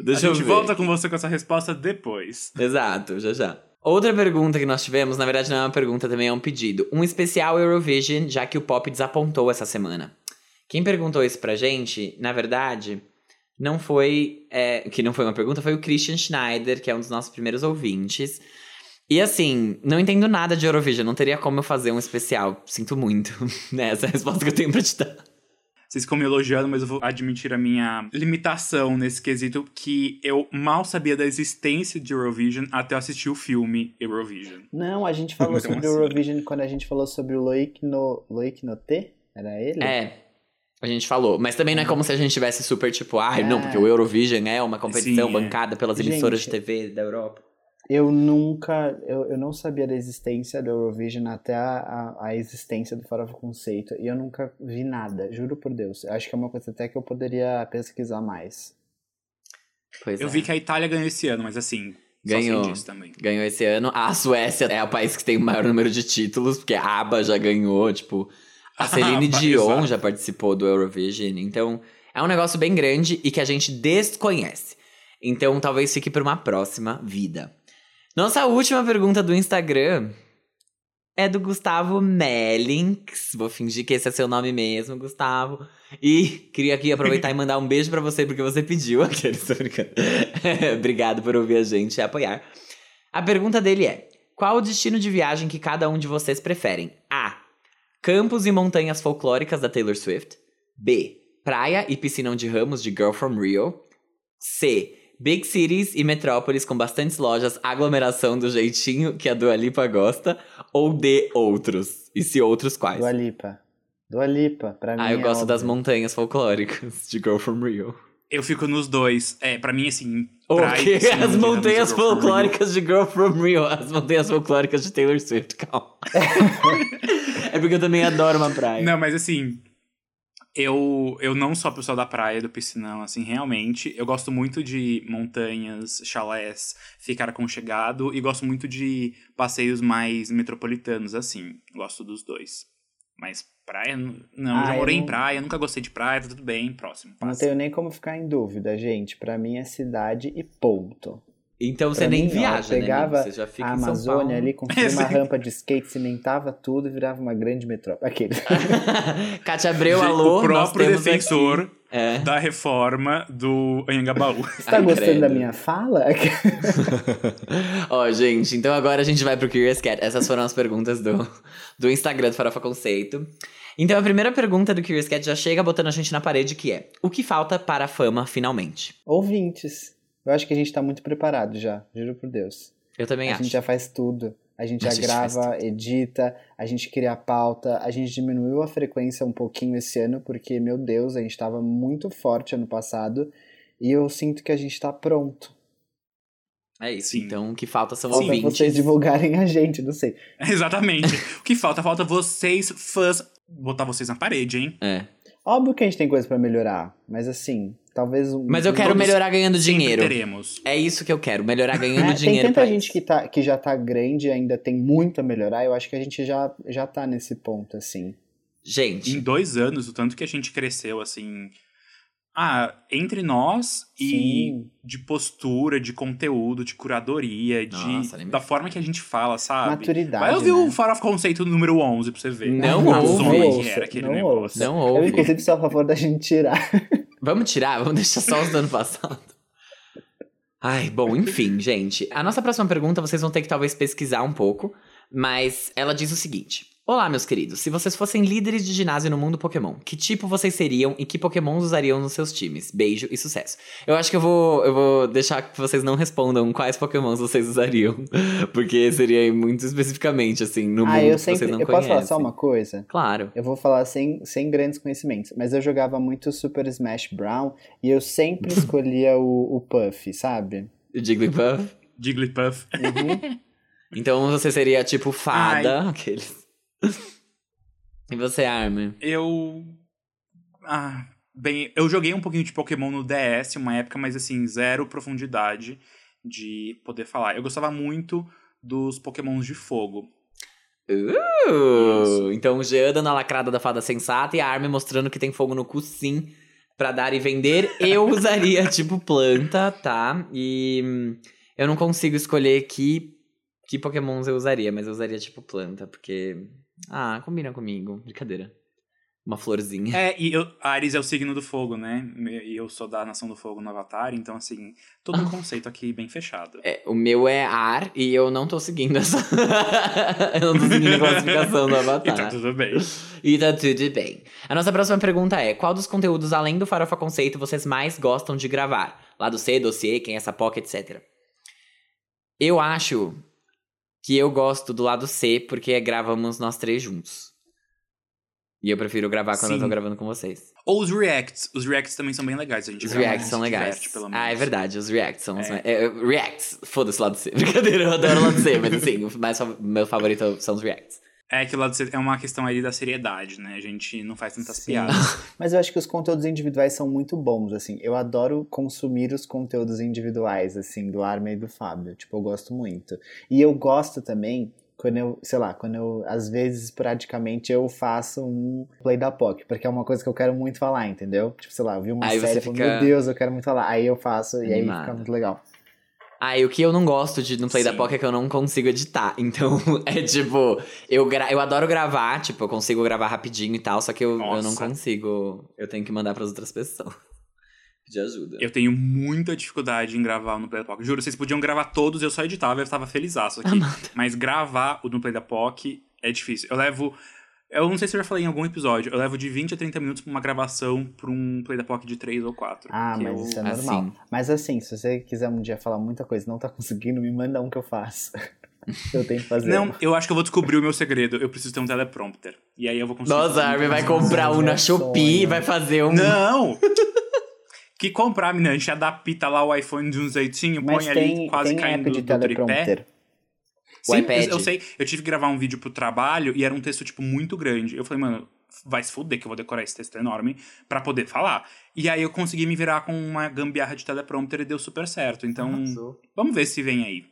Deixa a eu gente ver. volta com você com essa resposta depois. Exato, já já. Outra pergunta que nós tivemos, na verdade não é uma pergunta, também é um pedido. Um especial Eurovision, já que o pop desapontou essa semana. Quem perguntou isso pra gente, na verdade, não foi. é, que não foi uma pergunta, foi o Christian Schneider, que é um dos nossos primeiros ouvintes. E assim, não entendo nada de Eurovision, não teria como eu fazer um especial. Sinto muito. [laughs] né? Essa é a resposta que eu tenho pra te dar. Vocês ficam me elogiando, mas eu vou admitir a minha limitação nesse quesito, que eu mal sabia da existência de Eurovision até eu assistir o filme Eurovision. Não, a gente falou Então, sobre o assim. Eurovision quando a gente falou sobre o Loic no... Loic Noté? Era ele? É. A gente falou, mas também não é como se a gente tivesse super tipo, ai, não, É. porque o Eurovision é uma competição Sim, é. bancada pelas emissoras de Gente. TV da Europa. Eu nunca, eu, eu não sabia da existência do Eurovision até a, a, a existência do Farofa Conceito. E eu nunca vi nada, juro por Deus. Eu acho que é uma coisa até que eu poderia pesquisar mais. Pois Eu é. vi que a Itália ganhou esse ano, mas assim, Ganhou. Ganhou esse ano. A Suécia é o país que tem o maior número de títulos, porque a ABBA já ganhou, tipo. A [laughs] Celine Dion já participou do Eurovision. Então, é um negócio bem grande e que a gente desconhece. Então talvez fique para uma próxima vida. Nossa última pergunta do Instagram é do Gustavo Melinks. Vou fingir que esse é seu nome mesmo, Gustavo. E queria aqui aproveitar e mandar um beijo para você, porque você pediu [laughs] aquele. [laughs] Obrigado por ouvir a gente e apoiar. A pergunta dele é: Qual o destino de viagem que cada um de vocês preferem? A. Campos e montanhas folclóricas da Taylor Swift. B. Praia e piscinão de ramos de Girl from Rio. C. Big cities e metrópoles com bastantes lojas, aglomeração do jeitinho que a Dua Lipa gosta. Ou D. Outros. E se outros, quais? Dua Lipa. Dua Lipa, pra mim Ah, eu é gosto das óbvio. montanhas folclóricas de Girl from Rio. Eu fico nos dois. É, pra mim, assim. O praia quê? piscina, As montanhas Girl from Rio. folclóricas de Girl from Rio. As montanhas folclóricas de Taylor Swift, calma. [laughs] é porque eu também adoro uma praia. Não, mas assim. Eu, eu não sou a pessoa da praia, do piscinão, assim, realmente. Eu gosto muito de montanhas, chalés, ficar aconchegado. E gosto muito de passeios mais metropolitanos, assim. Gosto dos dois. Mas praia, não. Ah, já eu morei em não- praia, nunca gostei de praia, tá tudo bem, próximo. Não passa. tenho nem como ficar em dúvida, gente. Pra mim é cidade e ponto. Então você Pra nem mim, ó, viaja, pegava né? amigo? Você já fica a em São Amazônia Paulo. ali, [laughs] construía uma rampa de skate, cimentava tudo e virava uma grande metrópole. Aquele. [laughs] Cátia Abreu, alô. o próprio nós temos defensor aqui- É. da reforma do Anhangabaú. Você tá Ai, gostando credo. da minha fala? [laughs] Ó, gente, então agora a gente vai pro Curious Cat. Essas foram as perguntas do, do Instagram do Farofa Conceito. Então a primeira pergunta do Curious Cat já chega botando a gente na parede, que é... O que falta para a fama, finalmente? Ouvintes. Eu acho que a gente tá muito preparado já, juro por Deus. Eu também a acho. gente já faz tudo. A gente A já gente grava, edita, a gente cria a pauta, a gente diminuiu a frequência um pouquinho esse ano, porque, meu Deus, a gente tava muito forte ano passado. E eu sinto que a gente tá pronto. É isso. Sim. Então o que falta são Falta ouvintes. vocês divulgarem a gente, não sei. [laughs] Exatamente. o que falta? Falta vocês, fãs, botar vocês na parede, hein? É. Óbvio que a gente tem coisa pra melhorar, mas assim, talvez um. Mas eu quero melhorar ganhando dinheiro. teremos. É isso que eu quero, melhorar ganhando É, tem dinheiro tanta pra gente que, tá, que já tá grande e ainda tem muito a melhorar. Eu acho que a gente já, já tá nesse ponto, assim. Em Gente, dois anos, o tanto que a gente cresceu, assim. Ah, entre nós e Sim. de postura, de conteúdo, de curadoria, de, Nossa, nem me da forma que a gente fala, sabe? Maturidade. Vai ouvir né? o Farofa Conceito número 11 pra você ver. Não a ouve. zona ouça, que era aquele não negócio. ouça. não Eu, ouve. inclusive, sou a favor da gente tirar. [laughs] Vamos tirar? Vamos [laughs] deixar só os do ano passado. Ai, bom, enfim, gente. A nossa próxima pergunta vocês vão ter que talvez pesquisar um pouco, mas ela diz o seguinte: Olá, meus queridos. Se vocês fossem líderes de ginásio no mundo Pokémon, que tipo vocês seriam e que Pokémons usariam nos seus times? Beijo e sucesso. Eu acho que eu vou, eu vou deixar que vocês não respondam quais Pokémons vocês [laughs] usariam, porque seria muito especificamente assim no ah, mundo eu que sempre. vocês não Eu conhecem. posso falar só uma coisa? Claro. Eu vou falar sem, sem grandes conhecimentos, mas eu jogava muito Super Smash Brown e eu sempre [laughs] escolhia o, o Puff, sabe? O Jigglypuff. Jigglypuff. Uhum. Então você seria tipo fada, aqueles. [laughs] E você, Armin? Eu. Ah, bem, eu joguei um pouquinho de Pokémon no DS uma época, mas assim, zero profundidade de poder falar. Eu gostava muito dos Pokémons de fogo. Uh, Isso. então o Jean dando a lacrada da fada sensata e a Armin mostrando que tem fogo no cu sim pra dar e vender. Eu [laughs] usaria tipo planta, tá? E hum, eu não consigo escolher que, que pokémons eu usaria, mas eu usaria tipo planta, porque... Ah, combina comigo. Brincadeira. Uma florzinha. É, e eu, Ares é o signo do fogo, né? E eu sou da Nação do Fogo no Avatar, então assim, todo um [laughs] conceito aqui bem fechado. É, o meu é ar e eu não tô seguindo essa. [laughs] eu não tô seguindo a classificação do [laughs] Avatar. E tá tudo bem. E tá tudo bem. A nossa próxima pergunta é: qual dos conteúdos além do Farofa Conceito vocês mais gostam de gravar? Lado C, dossiê, quem é essa POC, etc. Eu acho que eu gosto do lado C porque gravamos nós três juntos. E eu prefiro gravar quando eu tô Sim. gravando com vocês. Ou os reacts. Os reacts também são bem legais. A gente Os reacts são legais. diverte, pelo ah, menos. é verdade, os reacts são os É. mais. é, é, reacts, foda-se o lado C. [laughs] Brincadeira, eu adoro o lado C, mas assim, o mais, fa- meu favorito são os reacts. É que o lado C é uma questão ali da seriedade, né? A gente não faz tantas Sim. piadas. [laughs] Mas eu acho que os conteúdos individuais são muito bons, assim. Eu adoro consumir os conteúdos individuais, assim, do Arma e do Fábio. Tipo, eu gosto muito. E eu gosto também quando eu, sei lá, quando eu, às vezes, esporadicamente, eu faço um play da POC, porque é uma coisa que eu quero muito falar, entendeu? Tipo, sei lá, eu vi uma Aí série e fica meu Deus, eu quero muito falar. Aí eu faço e aí Animado. fica muito legal. Ah, e o que eu não gosto de no Play da Sim. POC é que eu não consigo editar. [laughs] Então, é tipo, eu, gra eu adoro gravar, tipo, eu consigo gravar rapidinho e tal, só que eu, eu não consigo. Eu tenho que mandar pras outras pessoas. [laughs] Pedir ajuda. Eu tenho muita dificuldade em gravar no Play da POC. Juro, vocês podiam gravar todos, eu só editava, eu tava felizaço aqui. Mas gravar o no Play da POC é difícil. Eu levo. Eu não sei se eu já falei em algum episódio, eu levo de 20 a 30 minutos pra uma gravação pra um Play da POC de 3 ou 4. Ah, mas eu- isso é assim. normal. Mas assim, se você quiser um dia falar muita coisa e não tá [laughs] conseguindo, me manda um que eu faço. [laughs] eu tenho que fazer. Não, eu acho que eu vou descobrir o meu segredo. Eu preciso ter um teleprompter. E aí eu vou conseguir. Nossa, a Armin vai comprar um na meu Shopee e vai fazer um. Não! [laughs] que comprar, menina. A gente adapta lá o iPhone de um jeitinho, Mas põe tem, ali quase tem caindo app de do, do tripé. O Sim, iPad. Eu, eu sei. Eu tive que gravar um vídeo pro trabalho e era um texto, tipo, muito grande. Eu falei, mano, vai se fuder que eu vou decorar esse texto enorme pra poder falar. E aí eu consegui me virar com uma gambiarra de teleprompter e deu super certo. Então, Arrasou. vamos ver se vem aí.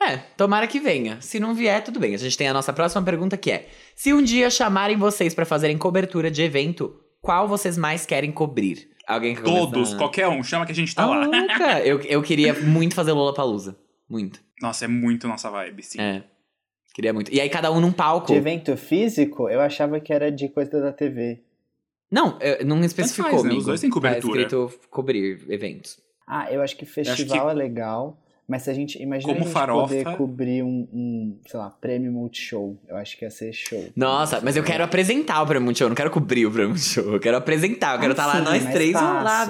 É, tomara que venha. Se não vier, tudo bem. A gente tem a nossa próxima pergunta que é: se um dia chamarem vocês pra fazerem cobertura de evento, qual vocês mais querem cobrir? Alguém que Todos, qualquer um, chama que a gente tá lá. Louca! Eu, eu queria muito fazer Lollapalooza. Muito. Nossa, é muito nossa vibe, sim. É. Queria muito. E aí, cada um num palco. De evento físico, eu achava que era de coisa da TV. Não, não especificou, faz, né? Os dois têm cobertura. Tá escrito cobrir eventos. Ah, eu acho que festival é legal, mas se a gente imagina Como a gente farofa. poder cobrir um, um, sei lá, prêmio multishow. Eu acho que ia ser show. Nossa, mas eu quero apresentar o Prêmio Multishow, eu não quero cobrir o Prêmio Multishow. Eu quero apresentar, eu quero Ah, estar lá, nós três, vamos lá.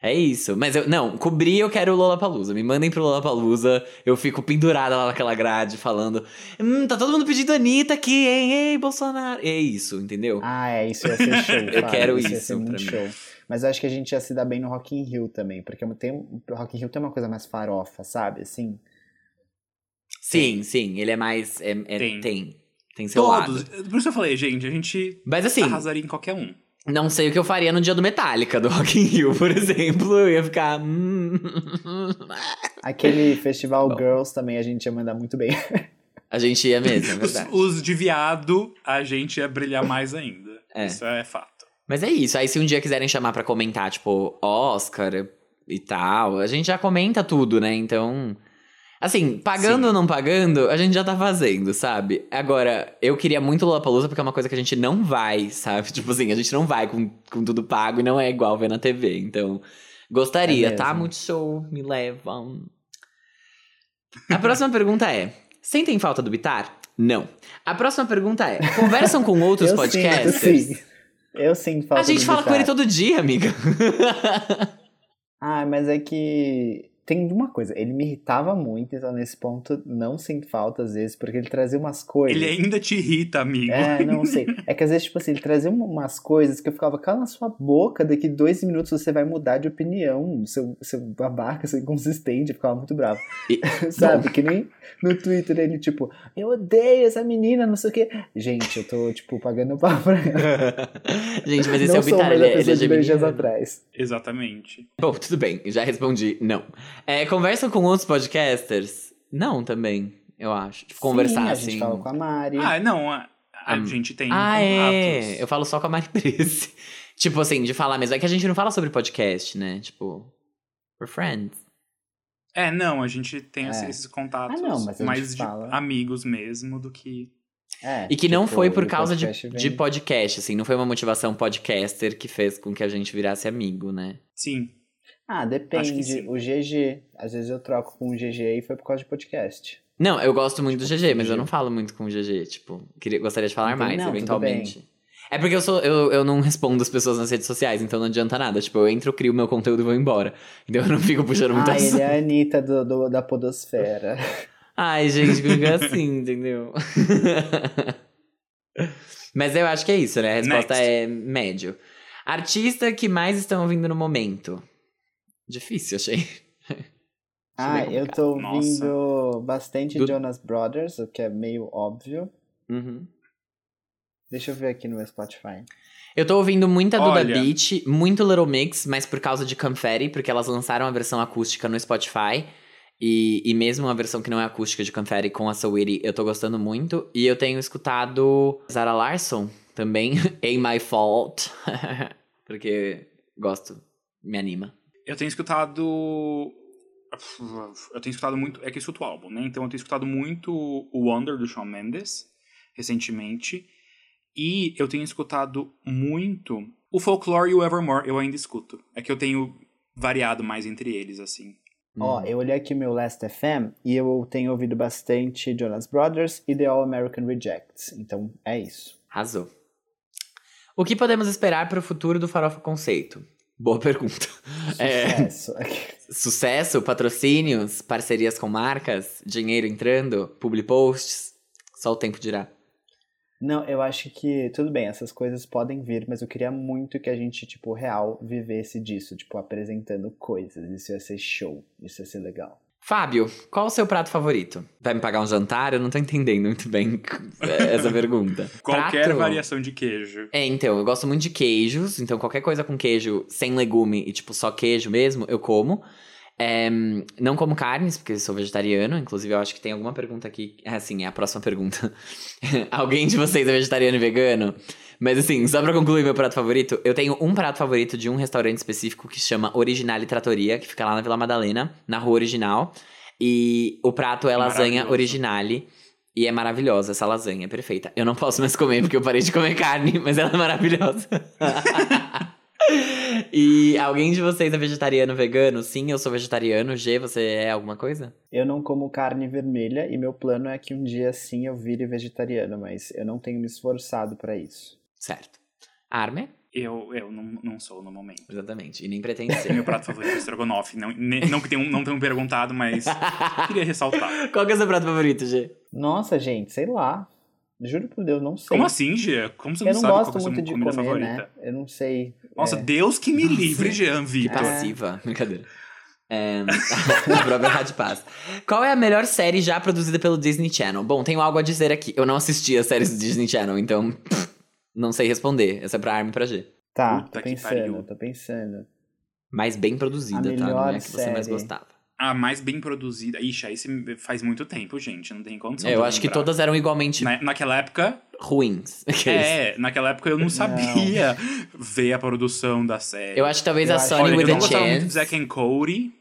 É isso. Mas eu, não, cobrir eu quero o Lollapalooza. Me mandem pro Lollapalooza. Eu fico pendurada lá naquela grade falando: Hum, tá todo mundo pedindo Anitta aqui, hein? Ei, Bolsonaro. É isso, entendeu? Ah, é, isso ia ser show. [laughs] Eu quero ia isso ser muito pra mim. show. Mas eu acho que a gente ia se dar bem no Rock in Rio também, porque tem, o Rock in Rio tem uma coisa mais farofa, sabe? Assim, sim, sim. Ele é mais. É, é- Tem. tem. Tem seu Todos. lado. Por isso que eu falei, gente, a gente Mas assim, arrasaria em qualquer um. Não sei o que eu faria no dia do Metallica, do Rock in Rio, por exemplo. Eu ia ficar. hum. aquele [laughs] festival Bom. Girls também a gente ia mandar muito bem. A gente ia mesmo, é Os, verdade. os de viado, a gente ia brilhar mais ainda. É. Isso é fato. Mas é isso. Aí se um dia quiserem chamar pra comentar, tipo, Oscar e tal, a gente já comenta tudo, né? Então. Assim, pagando Sim. ou não pagando, a gente já tá fazendo, sabe? Agora, eu queria muito Lollapalooza porque é uma coisa que a gente não vai, sabe? [laughs] Tipo assim, a gente não vai com, com tudo pago e não é igual ver na TV. Então, gostaria, É tá? Muito show, me levam. A próxima pergunta é: sentem falta do Bitar? Não. A próxima pergunta é: conversam com [laughs] outros eu podcasters? sinto, sim. Eu sinto falta A gente fala com Bitar. ele todo dia, amiga. [laughs] Ah, mas é que tem uma coisa, ele me irritava muito, então nesse ponto não sinto falta às vezes, porque ele trazia umas coisas. Ele ainda te irrita, amigo. É, não sei. [laughs] É que às vezes, tipo assim, ele trazia um- umas coisas que eu ficava, cala na sua boca, daqui dois minutos você vai mudar de opinião, seu, seu babaca, seu inconsistente, eu ficava muito bravo. E- [laughs] Sabe? Que nem no Twitter ele, tipo, eu odeio essa menina, não sei o quê. Gente, eu tô, tipo, pagando pau pra ela. [laughs] Gente, mas esse não é o Bitar, ele, é- ele é de dois dias geminiano. atrás. Exatamente. Bom, tudo bem, já respondi. Não. É, conversam com outros podcasters? Não, também, eu acho. Tipo, conversar Sim, a assim. gente fala com a Mari. Ah, não, a, a Ah, gente tem Ah, é. contatos. Eu falo só com a Mari [laughs] Prece. tipo assim, de falar mesmo. É que a gente não fala sobre podcast, né? Tipo, we're friends. É, não, a gente tem É. esses contatos Ah, não, mais de fala. amigos mesmo do que. É, E que não tipo, foi por causa de, podcast vem- de podcast, assim. Não foi uma motivação podcaster que fez com que a gente virasse amigo, né? Sim. Ah, depende. O GG. Às vezes eu troco com o GG e foi por causa de podcast. Não, eu gosto muito do Tipo, GG, mas eu não falo muito com o GG, tipo, queria, gostaria de falar Entendi, mais, não, eventualmente. É porque eu sou eu, eu não respondo as pessoas nas redes sociais, então não adianta nada. Tipo, eu entro, crio meu conteúdo e vou embora. Então eu não fico puxando muito Ah, assunto. ele é a Anitta do, do- da podosfera. [laughs] Ai, gente, comigo é assim, entendeu? [laughs] Mas eu acho que é isso, né? A resposta Next. é médio. Artista que mais estão ouvindo no momento? Difícil, achei. [laughs] Ah, eu tô Nossa. ouvindo bastante Do- Jonas Brothers, o que é meio óbvio. Uhum. Deixa eu ver aqui no meu Spotify. Eu tô ouvindo muita Duda Olha. Beat, muito Little Mix, mas por causa de Confetti, porque elas lançaram a versão acústica no Spotify. E, e mesmo a versão que não é acústica de Confetti com a Saweetie, eu tô gostando muito. E eu tenho escutado Zara Larson também, [laughs] Ain't My Fault, [laughs] porque gosto, me anima. Eu tenho escutado. Eu tenho escutado muito. É que eu escuto o álbum, né? Então eu tenho escutado muito o Wonder do Shawn Mendes, recentemente. E eu tenho escutado muito o Folklore e o Evermore, eu ainda escuto. É que eu tenho variado mais entre eles, assim. Ó, eu olhei aqui meu Last FM e eu tenho ouvido bastante Jonas Brothers e The All American Rejects. Então é isso. Arrasou. O que podemos esperar para o futuro do Farofa Conceito? Boa pergunta. É, Sucesso. sucesso, patrocínios, parcerias com marcas, dinheiro entrando, public posts, só o tempo dirá. Não, eu acho que tudo bem, essas coisas podem vir, mas eu queria muito que a gente, tipo, real, vivesse disso, tipo, apresentando coisas. Isso ia ser show, isso ia ser legal. Fábio, qual o seu prato favorito? Vai me pagar um jantar? Eu não tô entendendo muito bem [laughs] essa pergunta. Qualquer Prato? variação de queijo. É, então, eu gosto muito de queijos, então qualquer coisa com queijo sem legume e, tipo, só queijo mesmo, eu como. É, não como carnes, porque sou vegetariano. Inclusive, eu acho que tem alguma pergunta aqui. É assim, é a próxima pergunta. [laughs] Alguém de vocês é vegetariano e vegano? Mas assim, só pra concluir meu prato favorito, eu tenho um prato favorito de um restaurante específico que se chama Originale Trattoria, que fica lá na Vila Madalena, na rua original. E o prato é lasanha originale. E é maravilhosa essa lasanha, é perfeita. Eu não posso mais comer porque eu parei de comer carne, mas ela é maravilhosa. [laughs] e alguém de vocês é vegetariano, vegano? Sim, eu sou vegetariano. G, você é alguma coisa? Eu não como carne vermelha e meu plano é que um dia sim eu vire vegetariano, mas eu não tenho me esforçado pra isso. Certo. Arme? Eu, eu não, não sou no momento. Exatamente. E nem pretende ser. [laughs] Meu prato favorito é estrogonofe. Não, ne- não que tenham, não tenham perguntado, mas [laughs] queria ressaltar. Qual que é o seu prato favorito, G? Nossa, gente, sei lá. Juro por Deus, não sei. Como assim, Gia? Como você não, Eu não sabe gosto qual que é a sua muito de comida comer, favorita? né? Eu não sei. Nossa, é. Deus que me livre, Jean Que Vitor. passiva. [laughs] Brincadeira. É, a própria Rádio Paz. Qual é a melhor série já produzida pelo Disney Channel? Bom, tenho algo a dizer aqui. Eu não assisti as séries do Disney Channel, então pff, não sei responder. Essa é pra Armin e pra G. Tá, Puta tô pensando, tô pensando. Mas bem produzida, A tá? Não é melhor a que você mais série. gostava. A mais bem produzida. Ixi, aí faz muito tempo, gente. Não tem condição. É, eu acho que todas eram igualmente Na, naquela época. ruins. [laughs] É, naquela época eu não sabia ver a produção da série. Eu acho que talvez Eu a Sony with eu não a gostava muito de Chance. Zack and Cody.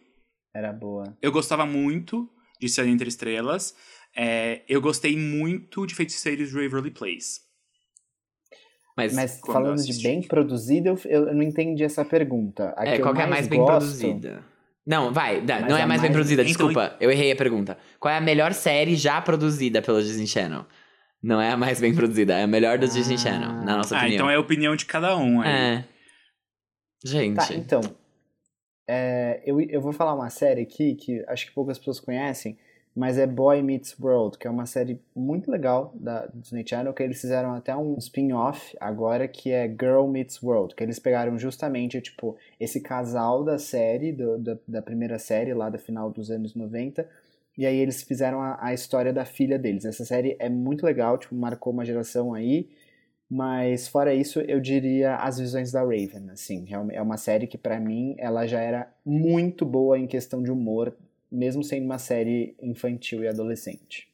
Era boa. Eu gostava muito de Céu Entre Estrelas. É, eu gostei muito de Feiticeiros de Waverly Place. Mas, Mas falando de bem produzida, eu, eu não entendi essa pergunta. A é, qual que é a mais bem gosto- produzida? Não, vai, dá, não é a a mais bem mais- produzida, Então- desculpa, eu errei a pergunta. Qual é a melhor série já produzida pelo Disney Channel? Não é a mais bem produzida, é a melhor do Disney Ah. Channel, na nossa Ah, opinião. então é a opinião de cada um aí. É. Gente, Tá, então. é, eu, eu vou falar uma série aqui que acho que poucas pessoas conhecem, mas é Boy Meets World, que é uma série muito legal da Disney Channel, que eles fizeram até um spin-off agora, que é Girl Meets World, que eles pegaram justamente, tipo, esse casal da série, do- da, da primeira série, lá da final dos anos 90, e aí eles fizeram a, a história da filha deles. Essa série é muito legal, tipo, marcou uma geração aí, mas fora isso, eu diria As Visões da Raven, assim, é uma série que pra mim ela já era muito boa em questão de humor, mesmo sendo uma série infantil e adolescente.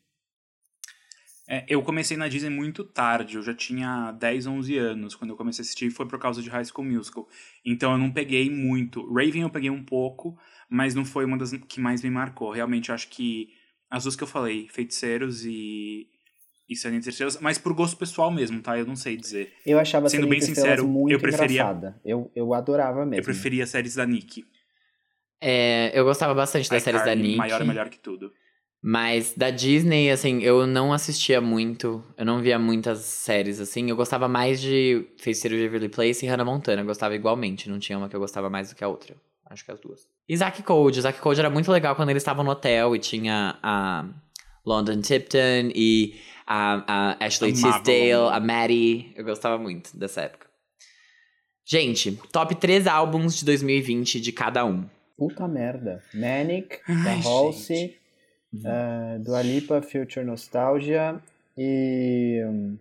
É, eu comecei na Disney muito tarde, eu já tinha 10, 11 anos quando eu comecei a assistir, foi por causa de High School Musical. Então eu não peguei muito. Raven eu peguei um pouco, mas não foi uma das que mais me marcou. Realmente acho que as duas que eu falei, Feiticeiros e e Entre Estrelas, mas por gosto pessoal mesmo, tá? Eu não sei dizer. Eu achava Sendo bem sincero, muito eu preferia- engraçada. Eu, eu adorava mesmo. Eu preferia séries da Nick. É, eu gostava bastante das séries da Nick. Maior é melhor que tudo. Mas da Disney, assim, eu não assistia muito. Eu não via muitas séries, assim. Eu gostava mais de Feiticeiro de Waverly Place e Hannah Montana. Eu gostava igualmente. Não tinha uma que eu gostava mais do que a outra. Acho que as duas. E Zack Code. Zack Code era muito legal quando eles estavam no hotel e tinha a London Tipton e a, a Ashley Tisdale, a Maddie. Eu gostava muito dessa época. Gente, top 3 álbuns de 2020 de cada um. Puta merda. Manic, Ai, da Halsey, uh, Dua Lipa, Future Nostalgia e... hum,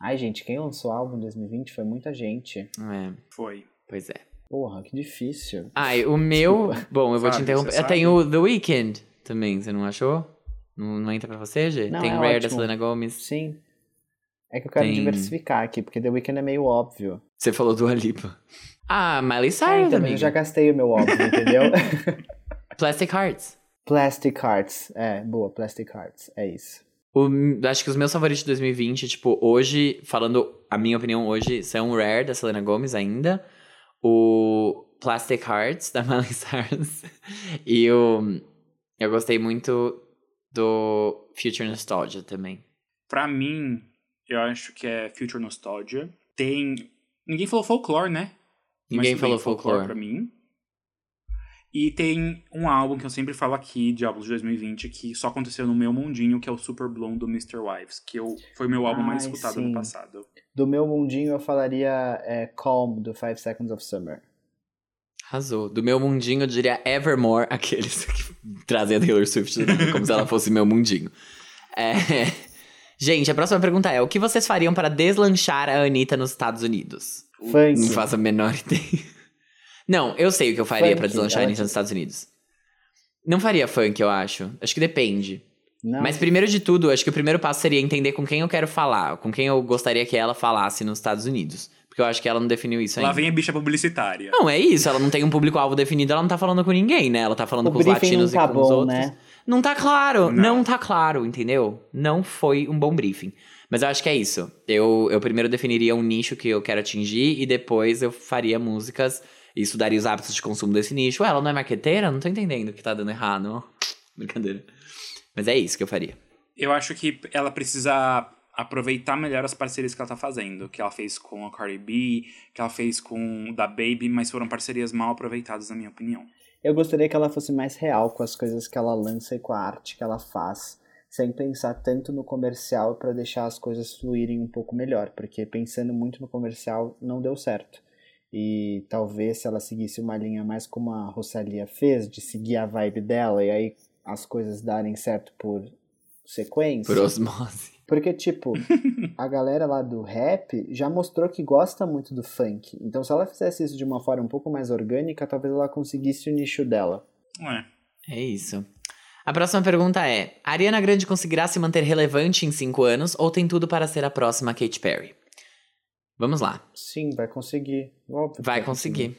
Ai, gente, quem lançou álbum em 2020 foi muita gente. É, Foi. pois é. Porra, que difícil. Ai, o meu. Bom, eu vou te Sabe, interromper. você Eu tenho o The Weeknd também, você não achou? Não, não entra pra você, G? Não, Tem é Rare da ótimo. Selena Gomez. Sim. É que eu quero Tem- diversificar aqui, porque The Weeknd é meio óbvio. Você falou do Alipa. Ah, Miley É, Cyrus, então, mas eu amigo. já gastei o meu óbvio, entendeu? [laughs] Plastic Hearts. Plastic Hearts. É, boa, Plastic Hearts. É isso. O- acho que os meus favoritos de 2020, tipo, hoje, falando a minha opinião hoje, são Rare, da Selena Gomez ainda. O Plastic Hearts, [laughs] da Miley Cyrus. E o... Eu gostei muito do Future Nostalgia também. Pra mim, eu acho que é Future Nostalgia. Tem. Ninguém falou folklore, né? Ninguém falou bem, folklore. pra mim. E tem um álbum que eu sempre falo aqui, de álbuns de 2020, que só aconteceu no meu mundinho, que é o Super Bloom do Mr. Wives, que eu, foi o meu álbum mais Ai, escutado sim. no passado. Do meu mundinho eu falaria é, Calm, do Five Seconds of Summer. Arrasou. Do meu mundinho, eu diria Evermore, [laughs] aqueles que trazem a Taylor Swift, como se ela fosse meu mundinho. É... Gente, a próxima pergunta é: o que vocês fariam para deslanchar a Anitta nos Estados Unidos? Funk. Não faço a menor [laughs] ideia. Não, eu sei o que eu faria Funk, pra deslanchar a Anitta nos Estados Unidos. Não faria funk, eu acho. Acho que depende. Não, Mas primeiro de tudo, acho que o primeiro passo seria entender com quem eu quero falar, com quem eu gostaria que ela falasse nos Estados Unidos. Porque eu acho que ela não definiu isso ainda. Lá vem a bicha publicitária. Não, é isso. Ela não tem um público-alvo definido, ela não tá falando com ninguém, né? Ela tá falando o com os latinos tá e com os bom, outros. né? Não tá claro, Não. não. tá claro, entendeu? Não foi um bom briefing. Mas eu acho que é isso. Eu, eu primeiro definiria um nicho que eu quero atingir e depois eu faria músicas e estudaria os hábitos de consumo desse nicho. Ué, ela não é marqueteira? Não tô entendendo o que tá dando errado. [laughs] Brincadeira. Mas é isso que eu faria. Eu acho que ela precisa aproveitar melhor as parcerias que ela tá fazendo. Que ela fez com a Cardi B, que ela fez com o da Baby, mas foram parcerias mal aproveitadas, na minha opinião. Eu gostaria que ela fosse mais real com as coisas que ela lança e com a arte que ela faz, sem pensar tanto no comercial para deixar as coisas fluírem um pouco melhor, porque pensando muito no comercial não deu certo. E talvez se ela seguisse uma linha mais como a Rosalia fez, de seguir a vibe dela e aí as coisas darem certo por sequência. Por osmose. [laughs] Porque, tipo, a galera lá do rap já mostrou que gosta muito do funk. Então, se ela fizesse isso de uma forma um pouco mais orgânica, talvez ela conseguisse o nicho dela. Ué. É isso. A próxima pergunta é: a Ariana Grande conseguirá se manter relevante em 5 anos ou tem tudo para ser a próxima Katy Perry? Vamos lá. Sim, vai conseguir. Óbvio Vai conseguir.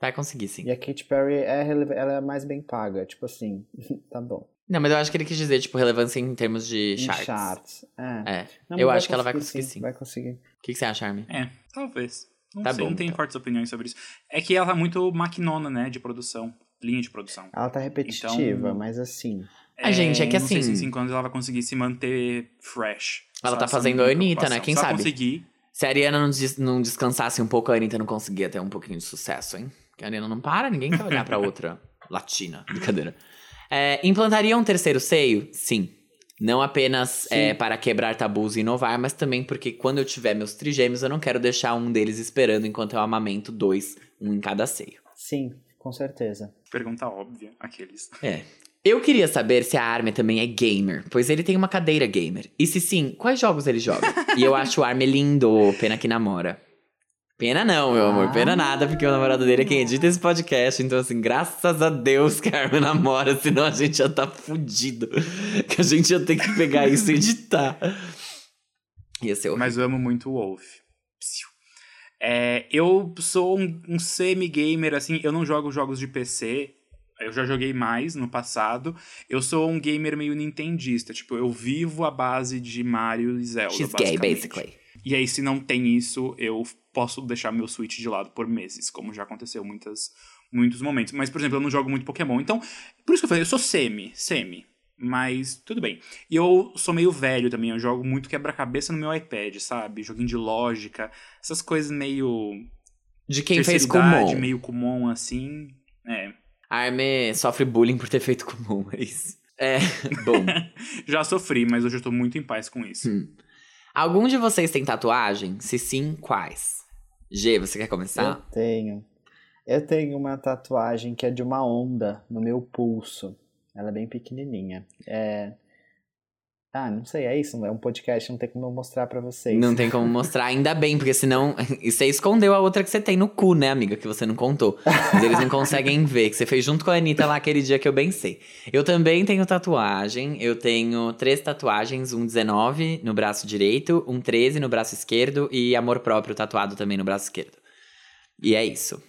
Vai conseguir, sim. E a Katy Perry é, ela é mais bem paga. Tipo assim, [laughs] tá bom. Não, mas eu acho que ele quis dizer, tipo, relevância em termos de Em charts. charts. É. É. Não, eu acho que ela vai conseguir sim. Vai conseguir. O que, que você acha, Armin? É, talvez. Não Tá sei, bom, não tenho então. fortes opiniões sobre isso. É que ela tá muito maquinona, né, de produção. Linha de produção. Ela tá repetitiva, Então- mas assim. Ah, gente, é que não sei se em assim- 5 anos ela vai conseguir se manter fresh. Ela tá fazendo é a Anitta, né? Quem se sabe? conseguir, Se a Ariana não, des- não descansasse um pouco, a Anitta não conseguia ter um pouquinho de sucesso, hein? Porque a Ariana não para, ninguém quer olhar pra outra latina. Brincadeira. É, implantaria um terceiro seio? Sim. Não apenas é, para quebrar tabus e inovar, mas também porque quando eu tiver meus trigêmeos, eu não quero deixar um deles esperando enquanto eu amamento dois, um em cada seio. Sim, com certeza. pergunta óbvia, aqueles. É. Eu queria saber se a Armin também é gamer, pois ele tem uma cadeira gamer. E se sim, quais jogos ele joga? [laughs] e eu acho o Armin lindo, pena que namora. Pena não, meu amor, pena Ah. nada, porque o namorado dele é quem edita esse podcast. Então, assim, graças a Deus que a Armin namora, senão a gente já tá fudido. Que a gente ia ter que pegar [laughs] isso e editar. Ia ser horrível. Mas eu amo muito o Wolf. É, eu sou um, um semi-gamer, assim, eu não jogo jogos de PC. Eu já joguei mais no passado. Eu sou um gamer meio nintendista. Tipo, eu vivo à base de Mario e Zelda. She's gay, basically. E aí, se não tem isso, eu posso deixar meu Switch de lado por meses, como já aconteceu muitas, muitos momentos. Mas, por exemplo, eu não jogo muito Pokémon. Então, por isso que eu falei, eu sou semi, semi. Mas tudo bem. E eu sou meio velho também, eu jogo muito quebra-cabeça no meu iPad, sabe? Joguinho de lógica, essas coisas meio. De quem fez Kumon. meio comum assim. É. A Armin sofre bullying por ter feito Kumon, é isso. É, bom. [laughs] Já sofri, mas hoje eu tô muito em paz com isso. Hum. Algum de vocês tem tatuagem? Se sim, quais? G, você quer Eu começar? tenho. Eu tenho uma tatuagem que é de uma onda no meu pulso. Ela é bem pequenininha. É... Ah, não sei, é isso. É um podcast, não tem como eu mostrar pra vocês. Não tem como mostrar, ainda bem, porque senão. E você escondeu a outra que você tem no cu, né, amiga? Que você não contou. Mas eles não conseguem ver, que você fez junto com a Anitta lá aquele dia que eu bem sei. Eu também tenho tatuagem. Eu tenho três tatuagens: um 19 no braço direito, um 13 no braço esquerdo e amor próprio tatuado também no braço esquerdo. E é isso.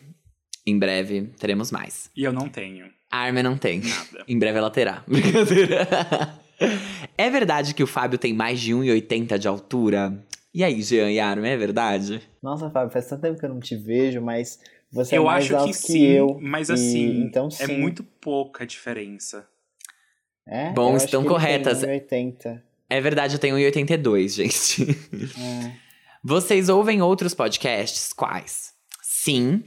Em breve teremos mais. E eu não tenho A Armin não tem. nada. Em breve ela terá. [laughs] Brincadeira. É verdade que o Fábio tem mais de 1,80 de altura? E aí, Jean e Armin, é verdade? Nossa, Fábio, faz tanto tempo que eu não te vejo, mas você é eu mais acho alto que que, sim, eu. mas e- assim, então, é sim. muito pouca a diferença. É, Bom, eu acho estão corretas. Tem 1,80. É verdade, eu tenho 1,82, gente. É. Vocês ouvem outros podcasts? Quais? Sim,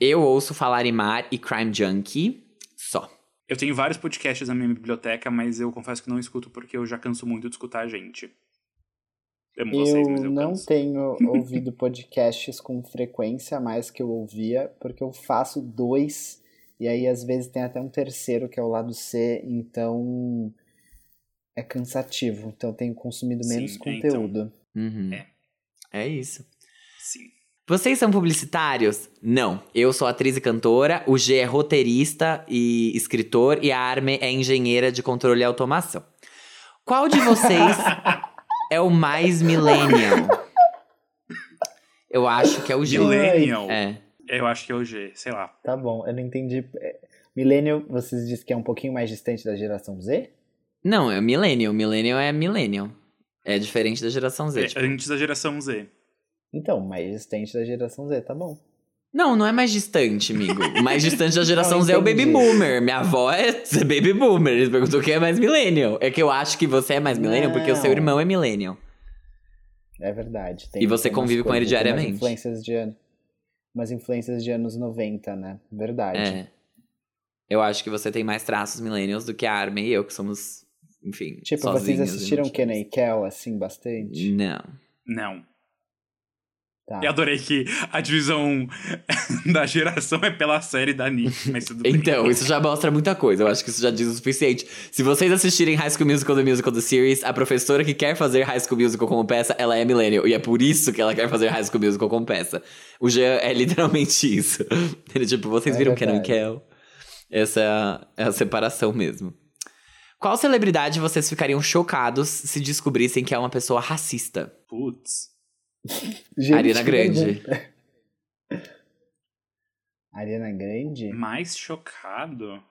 eu ouço Falar em Mar e Crime Junkie. Só. Eu tenho vários podcasts na minha biblioteca, mas eu confesso que não escuto porque eu já canso muito de escutar a gente. Amo vocês, mas Eu eu não canso. tenho [laughs] ouvido podcasts com frequência mais que eu ouvia, porque eu faço dois, e aí às vezes tem até um terceiro que é o lado C, então é cansativo. Então eu tenho consumido Sim, menos é, então. conteúdo. Uhum. É. É isso. Sim. Vocês são publicitários? Não. Eu sou atriz e cantora, o G é roteirista e escritor e a Arme é engenheira de controle e automação. Qual de vocês [laughs] é o mais millennial? Eu acho que é o G. Millennial. É. Eu acho que é o G, sei lá. Tá bom, eu não entendi. É, Millennial, vocês dizem que é um pouquinho mais distante da geração Z? Não, é millennial. Millennial é millennial. É diferente da geração Z. É, tipo. antes da geração Z. Então, mais distante da geração Z, tá bom. Não, não é mais distante, amigo. O mais distante da [laughs] geração Não, Z é o baby boomer. Minha avó é [laughs] baby boomer. Eles perguntou quem é mais millennial. É que eu acho que você é mais millennial porque o seu Não. irmão é millennial. É verdade. E você tem convive com ele tem diariamente. Umas influências de, an- umas influências de anos 90, né? Verdade. É. Eu acho que você tem mais traços millennials do que a Armin e eu, que somos, enfim, Tipo, sozinhos vocês assistiram não- e Kel, assim, bastante? Não. Não. Tá. Eu adorei que a divisão [laughs] da geração é pela série da Nick, mas tudo bem. Então, isso já mostra muita coisa. Eu acho que isso já diz o suficiente. Se vocês assistirem High School Musical, The Musical, The Series, a professora que quer fazer High School Musical como peça, ela é millennial. E é por isso que ela quer fazer High School Musical como peça. O Jean é literalmente [laughs] isso. Ele, tipo, vocês É viram Kenan e verdade. Kel? Essa é a, é a separação mesmo. Qual celebridade vocês ficariam chocados se descobrissem que é uma pessoa racista? Putz. Gente, Ariana que Grande. [laughs] Ariana Grande? Mais chocado?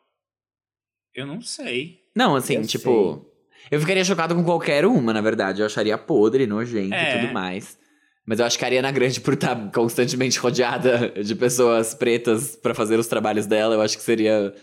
Eu não sei. Não, assim, Eu tipo. Eu ficaria chocado com qualquer uma, na verdade. Eu acharia podre, nojento É. e tudo mais. Mas eu acho que a Ariana Grande, por estar constantemente rodeada de pessoas pretas pra fazer os trabalhos dela, eu acho que seria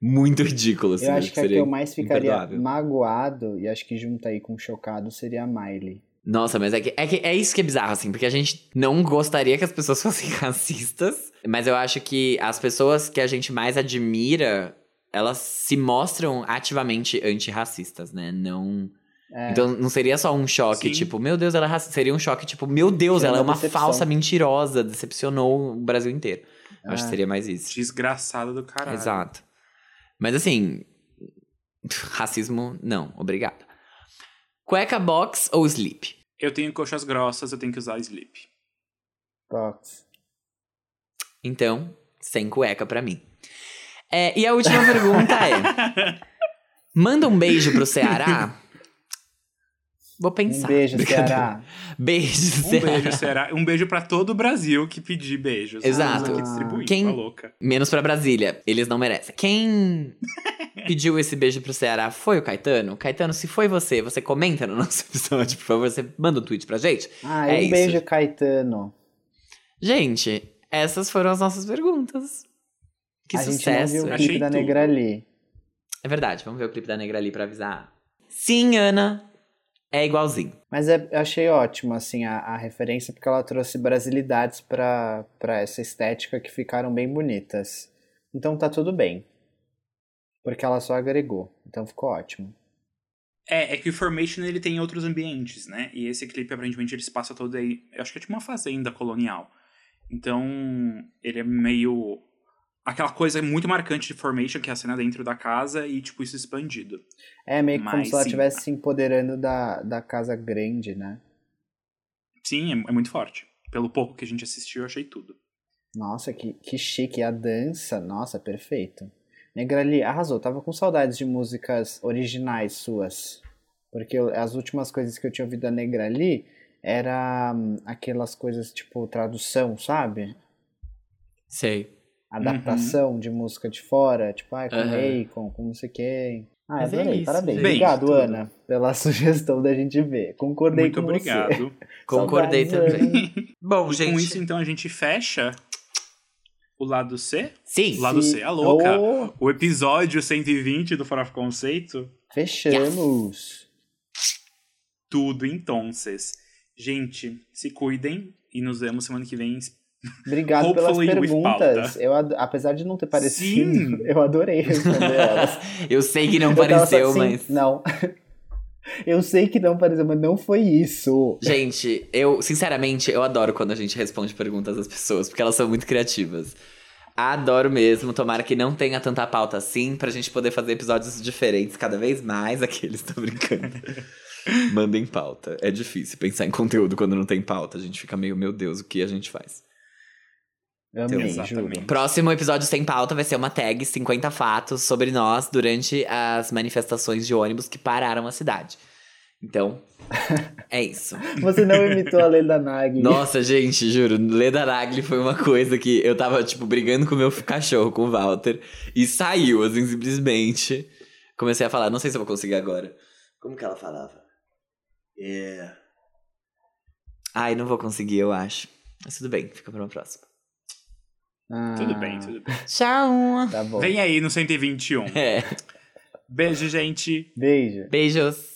muito ridículo. Assim, Eu acho que a que seria eu mais ficaria imperdoável. magoado, e acho que junta aí com chocado, seria a Miley. Nossa, mas é que, é que é isso que é bizarro, assim, porque a gente não gostaria que as pessoas [laughs] fossem racistas, mas eu acho que as pessoas que a gente mais admira, elas se mostram ativamente antirracistas, né? Não. É, Então não seria só um choque, Sim. tipo, meu Deus, ela é racista. Seria um choque, tipo, meu Deus, Seria ela é uma decepção. falsa mentirosa, decepcionou o Brasil inteiro. Eu acho que Ah. seria mais isso. Desgraçado do caralho. Exato. Mas assim, racismo, não, obrigado. Cueca box ou sleep? Eu tenho coxas grossas, eu tenho que usar sleep. box. Então, sem cueca pra mim. É, e a última pergunta é: [laughs] manda um beijo pro Ceará? [laughs] Vou pensar. Um beijo. [laughs] Ceará. Beijo, Um Ceará. beijo, será? Um beijo pra todo o Brasil que pedir beijos. Exato. Vamos aqui distribuir, Quem- tá louca. Menos pra Brasília. Eles não merecem. Quem [laughs] pediu esse beijo pro Ceará foi o Caetano? Caetano, se foi você, você comenta no [laughs] nosso episódio, por favor. Você manda um tweet pra gente. Ah, É um isso. beijo, Caetano. Gente, essas foram as nossas perguntas. Que a gente não sucesso. viu o Achei clipe da tudo. Negra ali. É verdade, vamos ver o clipe da Negra ali pra avisar. Sim, Ana, é igualzinho. Mas é- eu achei ótimo, assim, a, a referência, porque ela trouxe brasilidades pra, pra essa estética que ficaram bem bonitas. Então tá tudo bem. Porque ela só agregou. Então ficou ótimo. É, é que o Formation ele tem outros ambientes, né? E esse clipe, aparentemente, ele se passa todo aí. Eu acho que é tipo uma fazenda colonial. Então, ele é meio aquela coisa muito marcante de Formation, que é a cena dentro da casa, e, tipo, isso expandido. É meio que como Mas se ela estivesse se empoderando da, da casa grande, né? Sim, é, é muito forte. Pelo pouco que a gente assistiu, eu achei tudo. Nossa, que, que chique. E a dança, nossa, perfeito. Negrali, arrasou. Tava com saudades de músicas originais suas. Porque eu- as últimas coisas que eu tinha ouvido da Negrali era hum, aquelas coisas tipo tradução, sabe? Sei. Adaptação de música de fora, tipo, ah, com Aham. Akon, com não sei quem. Ah, Mas é adorei, isso, parabéns. gente. Obrigado, Bem, tudo. Ana, pela [laughs] sugestão da gente ver. Concordei muito com você. obrigado. [laughs] Concordei Saudades, também. [laughs] Bom, E gente. com isso, então, a gente fecha o lado C. Sim. O lado C, a louca. Oh, O episódio 120 do Fora Conceito. fechamos. Tudo então. Gente, se cuidem e nos vemos semana que vem. Obrigado pelas Hopefully with perguntas. Eu, apesar de não ter parecido, Sim. [laughs] eu adorei responder elas. [laughs] Eu sei que não Eu pareceu, assim, mas. Não. [laughs] Eu sei que não pareceu, mas não foi isso. Gente, eu, sinceramente, eu adoro quando a gente responde perguntas das pessoas, porque elas são muito criativas. Adoro mesmo, tomara que não tenha tanta pauta assim, pra gente poder fazer episódios diferentes cada vez mais. Aqueles estão brincando. Mandem pauta. É difícil pensar em conteúdo quando não tem pauta. A gente fica meio, meu Deus, o que a gente faz? Amei, Exatamente. juro. Próximo episódio sem pauta vai ser uma tag 50 fatos sobre nós durante as manifestações de ônibus que pararam a cidade. Então, é isso. [laughs] Você não imitou a Lenda Nagli. Nossa, gente, juro, Leda Nagli foi uma coisa que eu tava, tipo, brigando com o meu cachorro, com o Walter, e saiu, assim, simplesmente. Comecei a falar, não sei se eu vou conseguir agora. Como que ela falava? É. Ai, não vou conseguir, eu acho. Mas tudo bem, fica pra uma próxima. Ah, Tudo bem, tudo bem. Tchau! Tá bom. Vem aí no 121. É. Beijo, gente. Beijo. Beijos!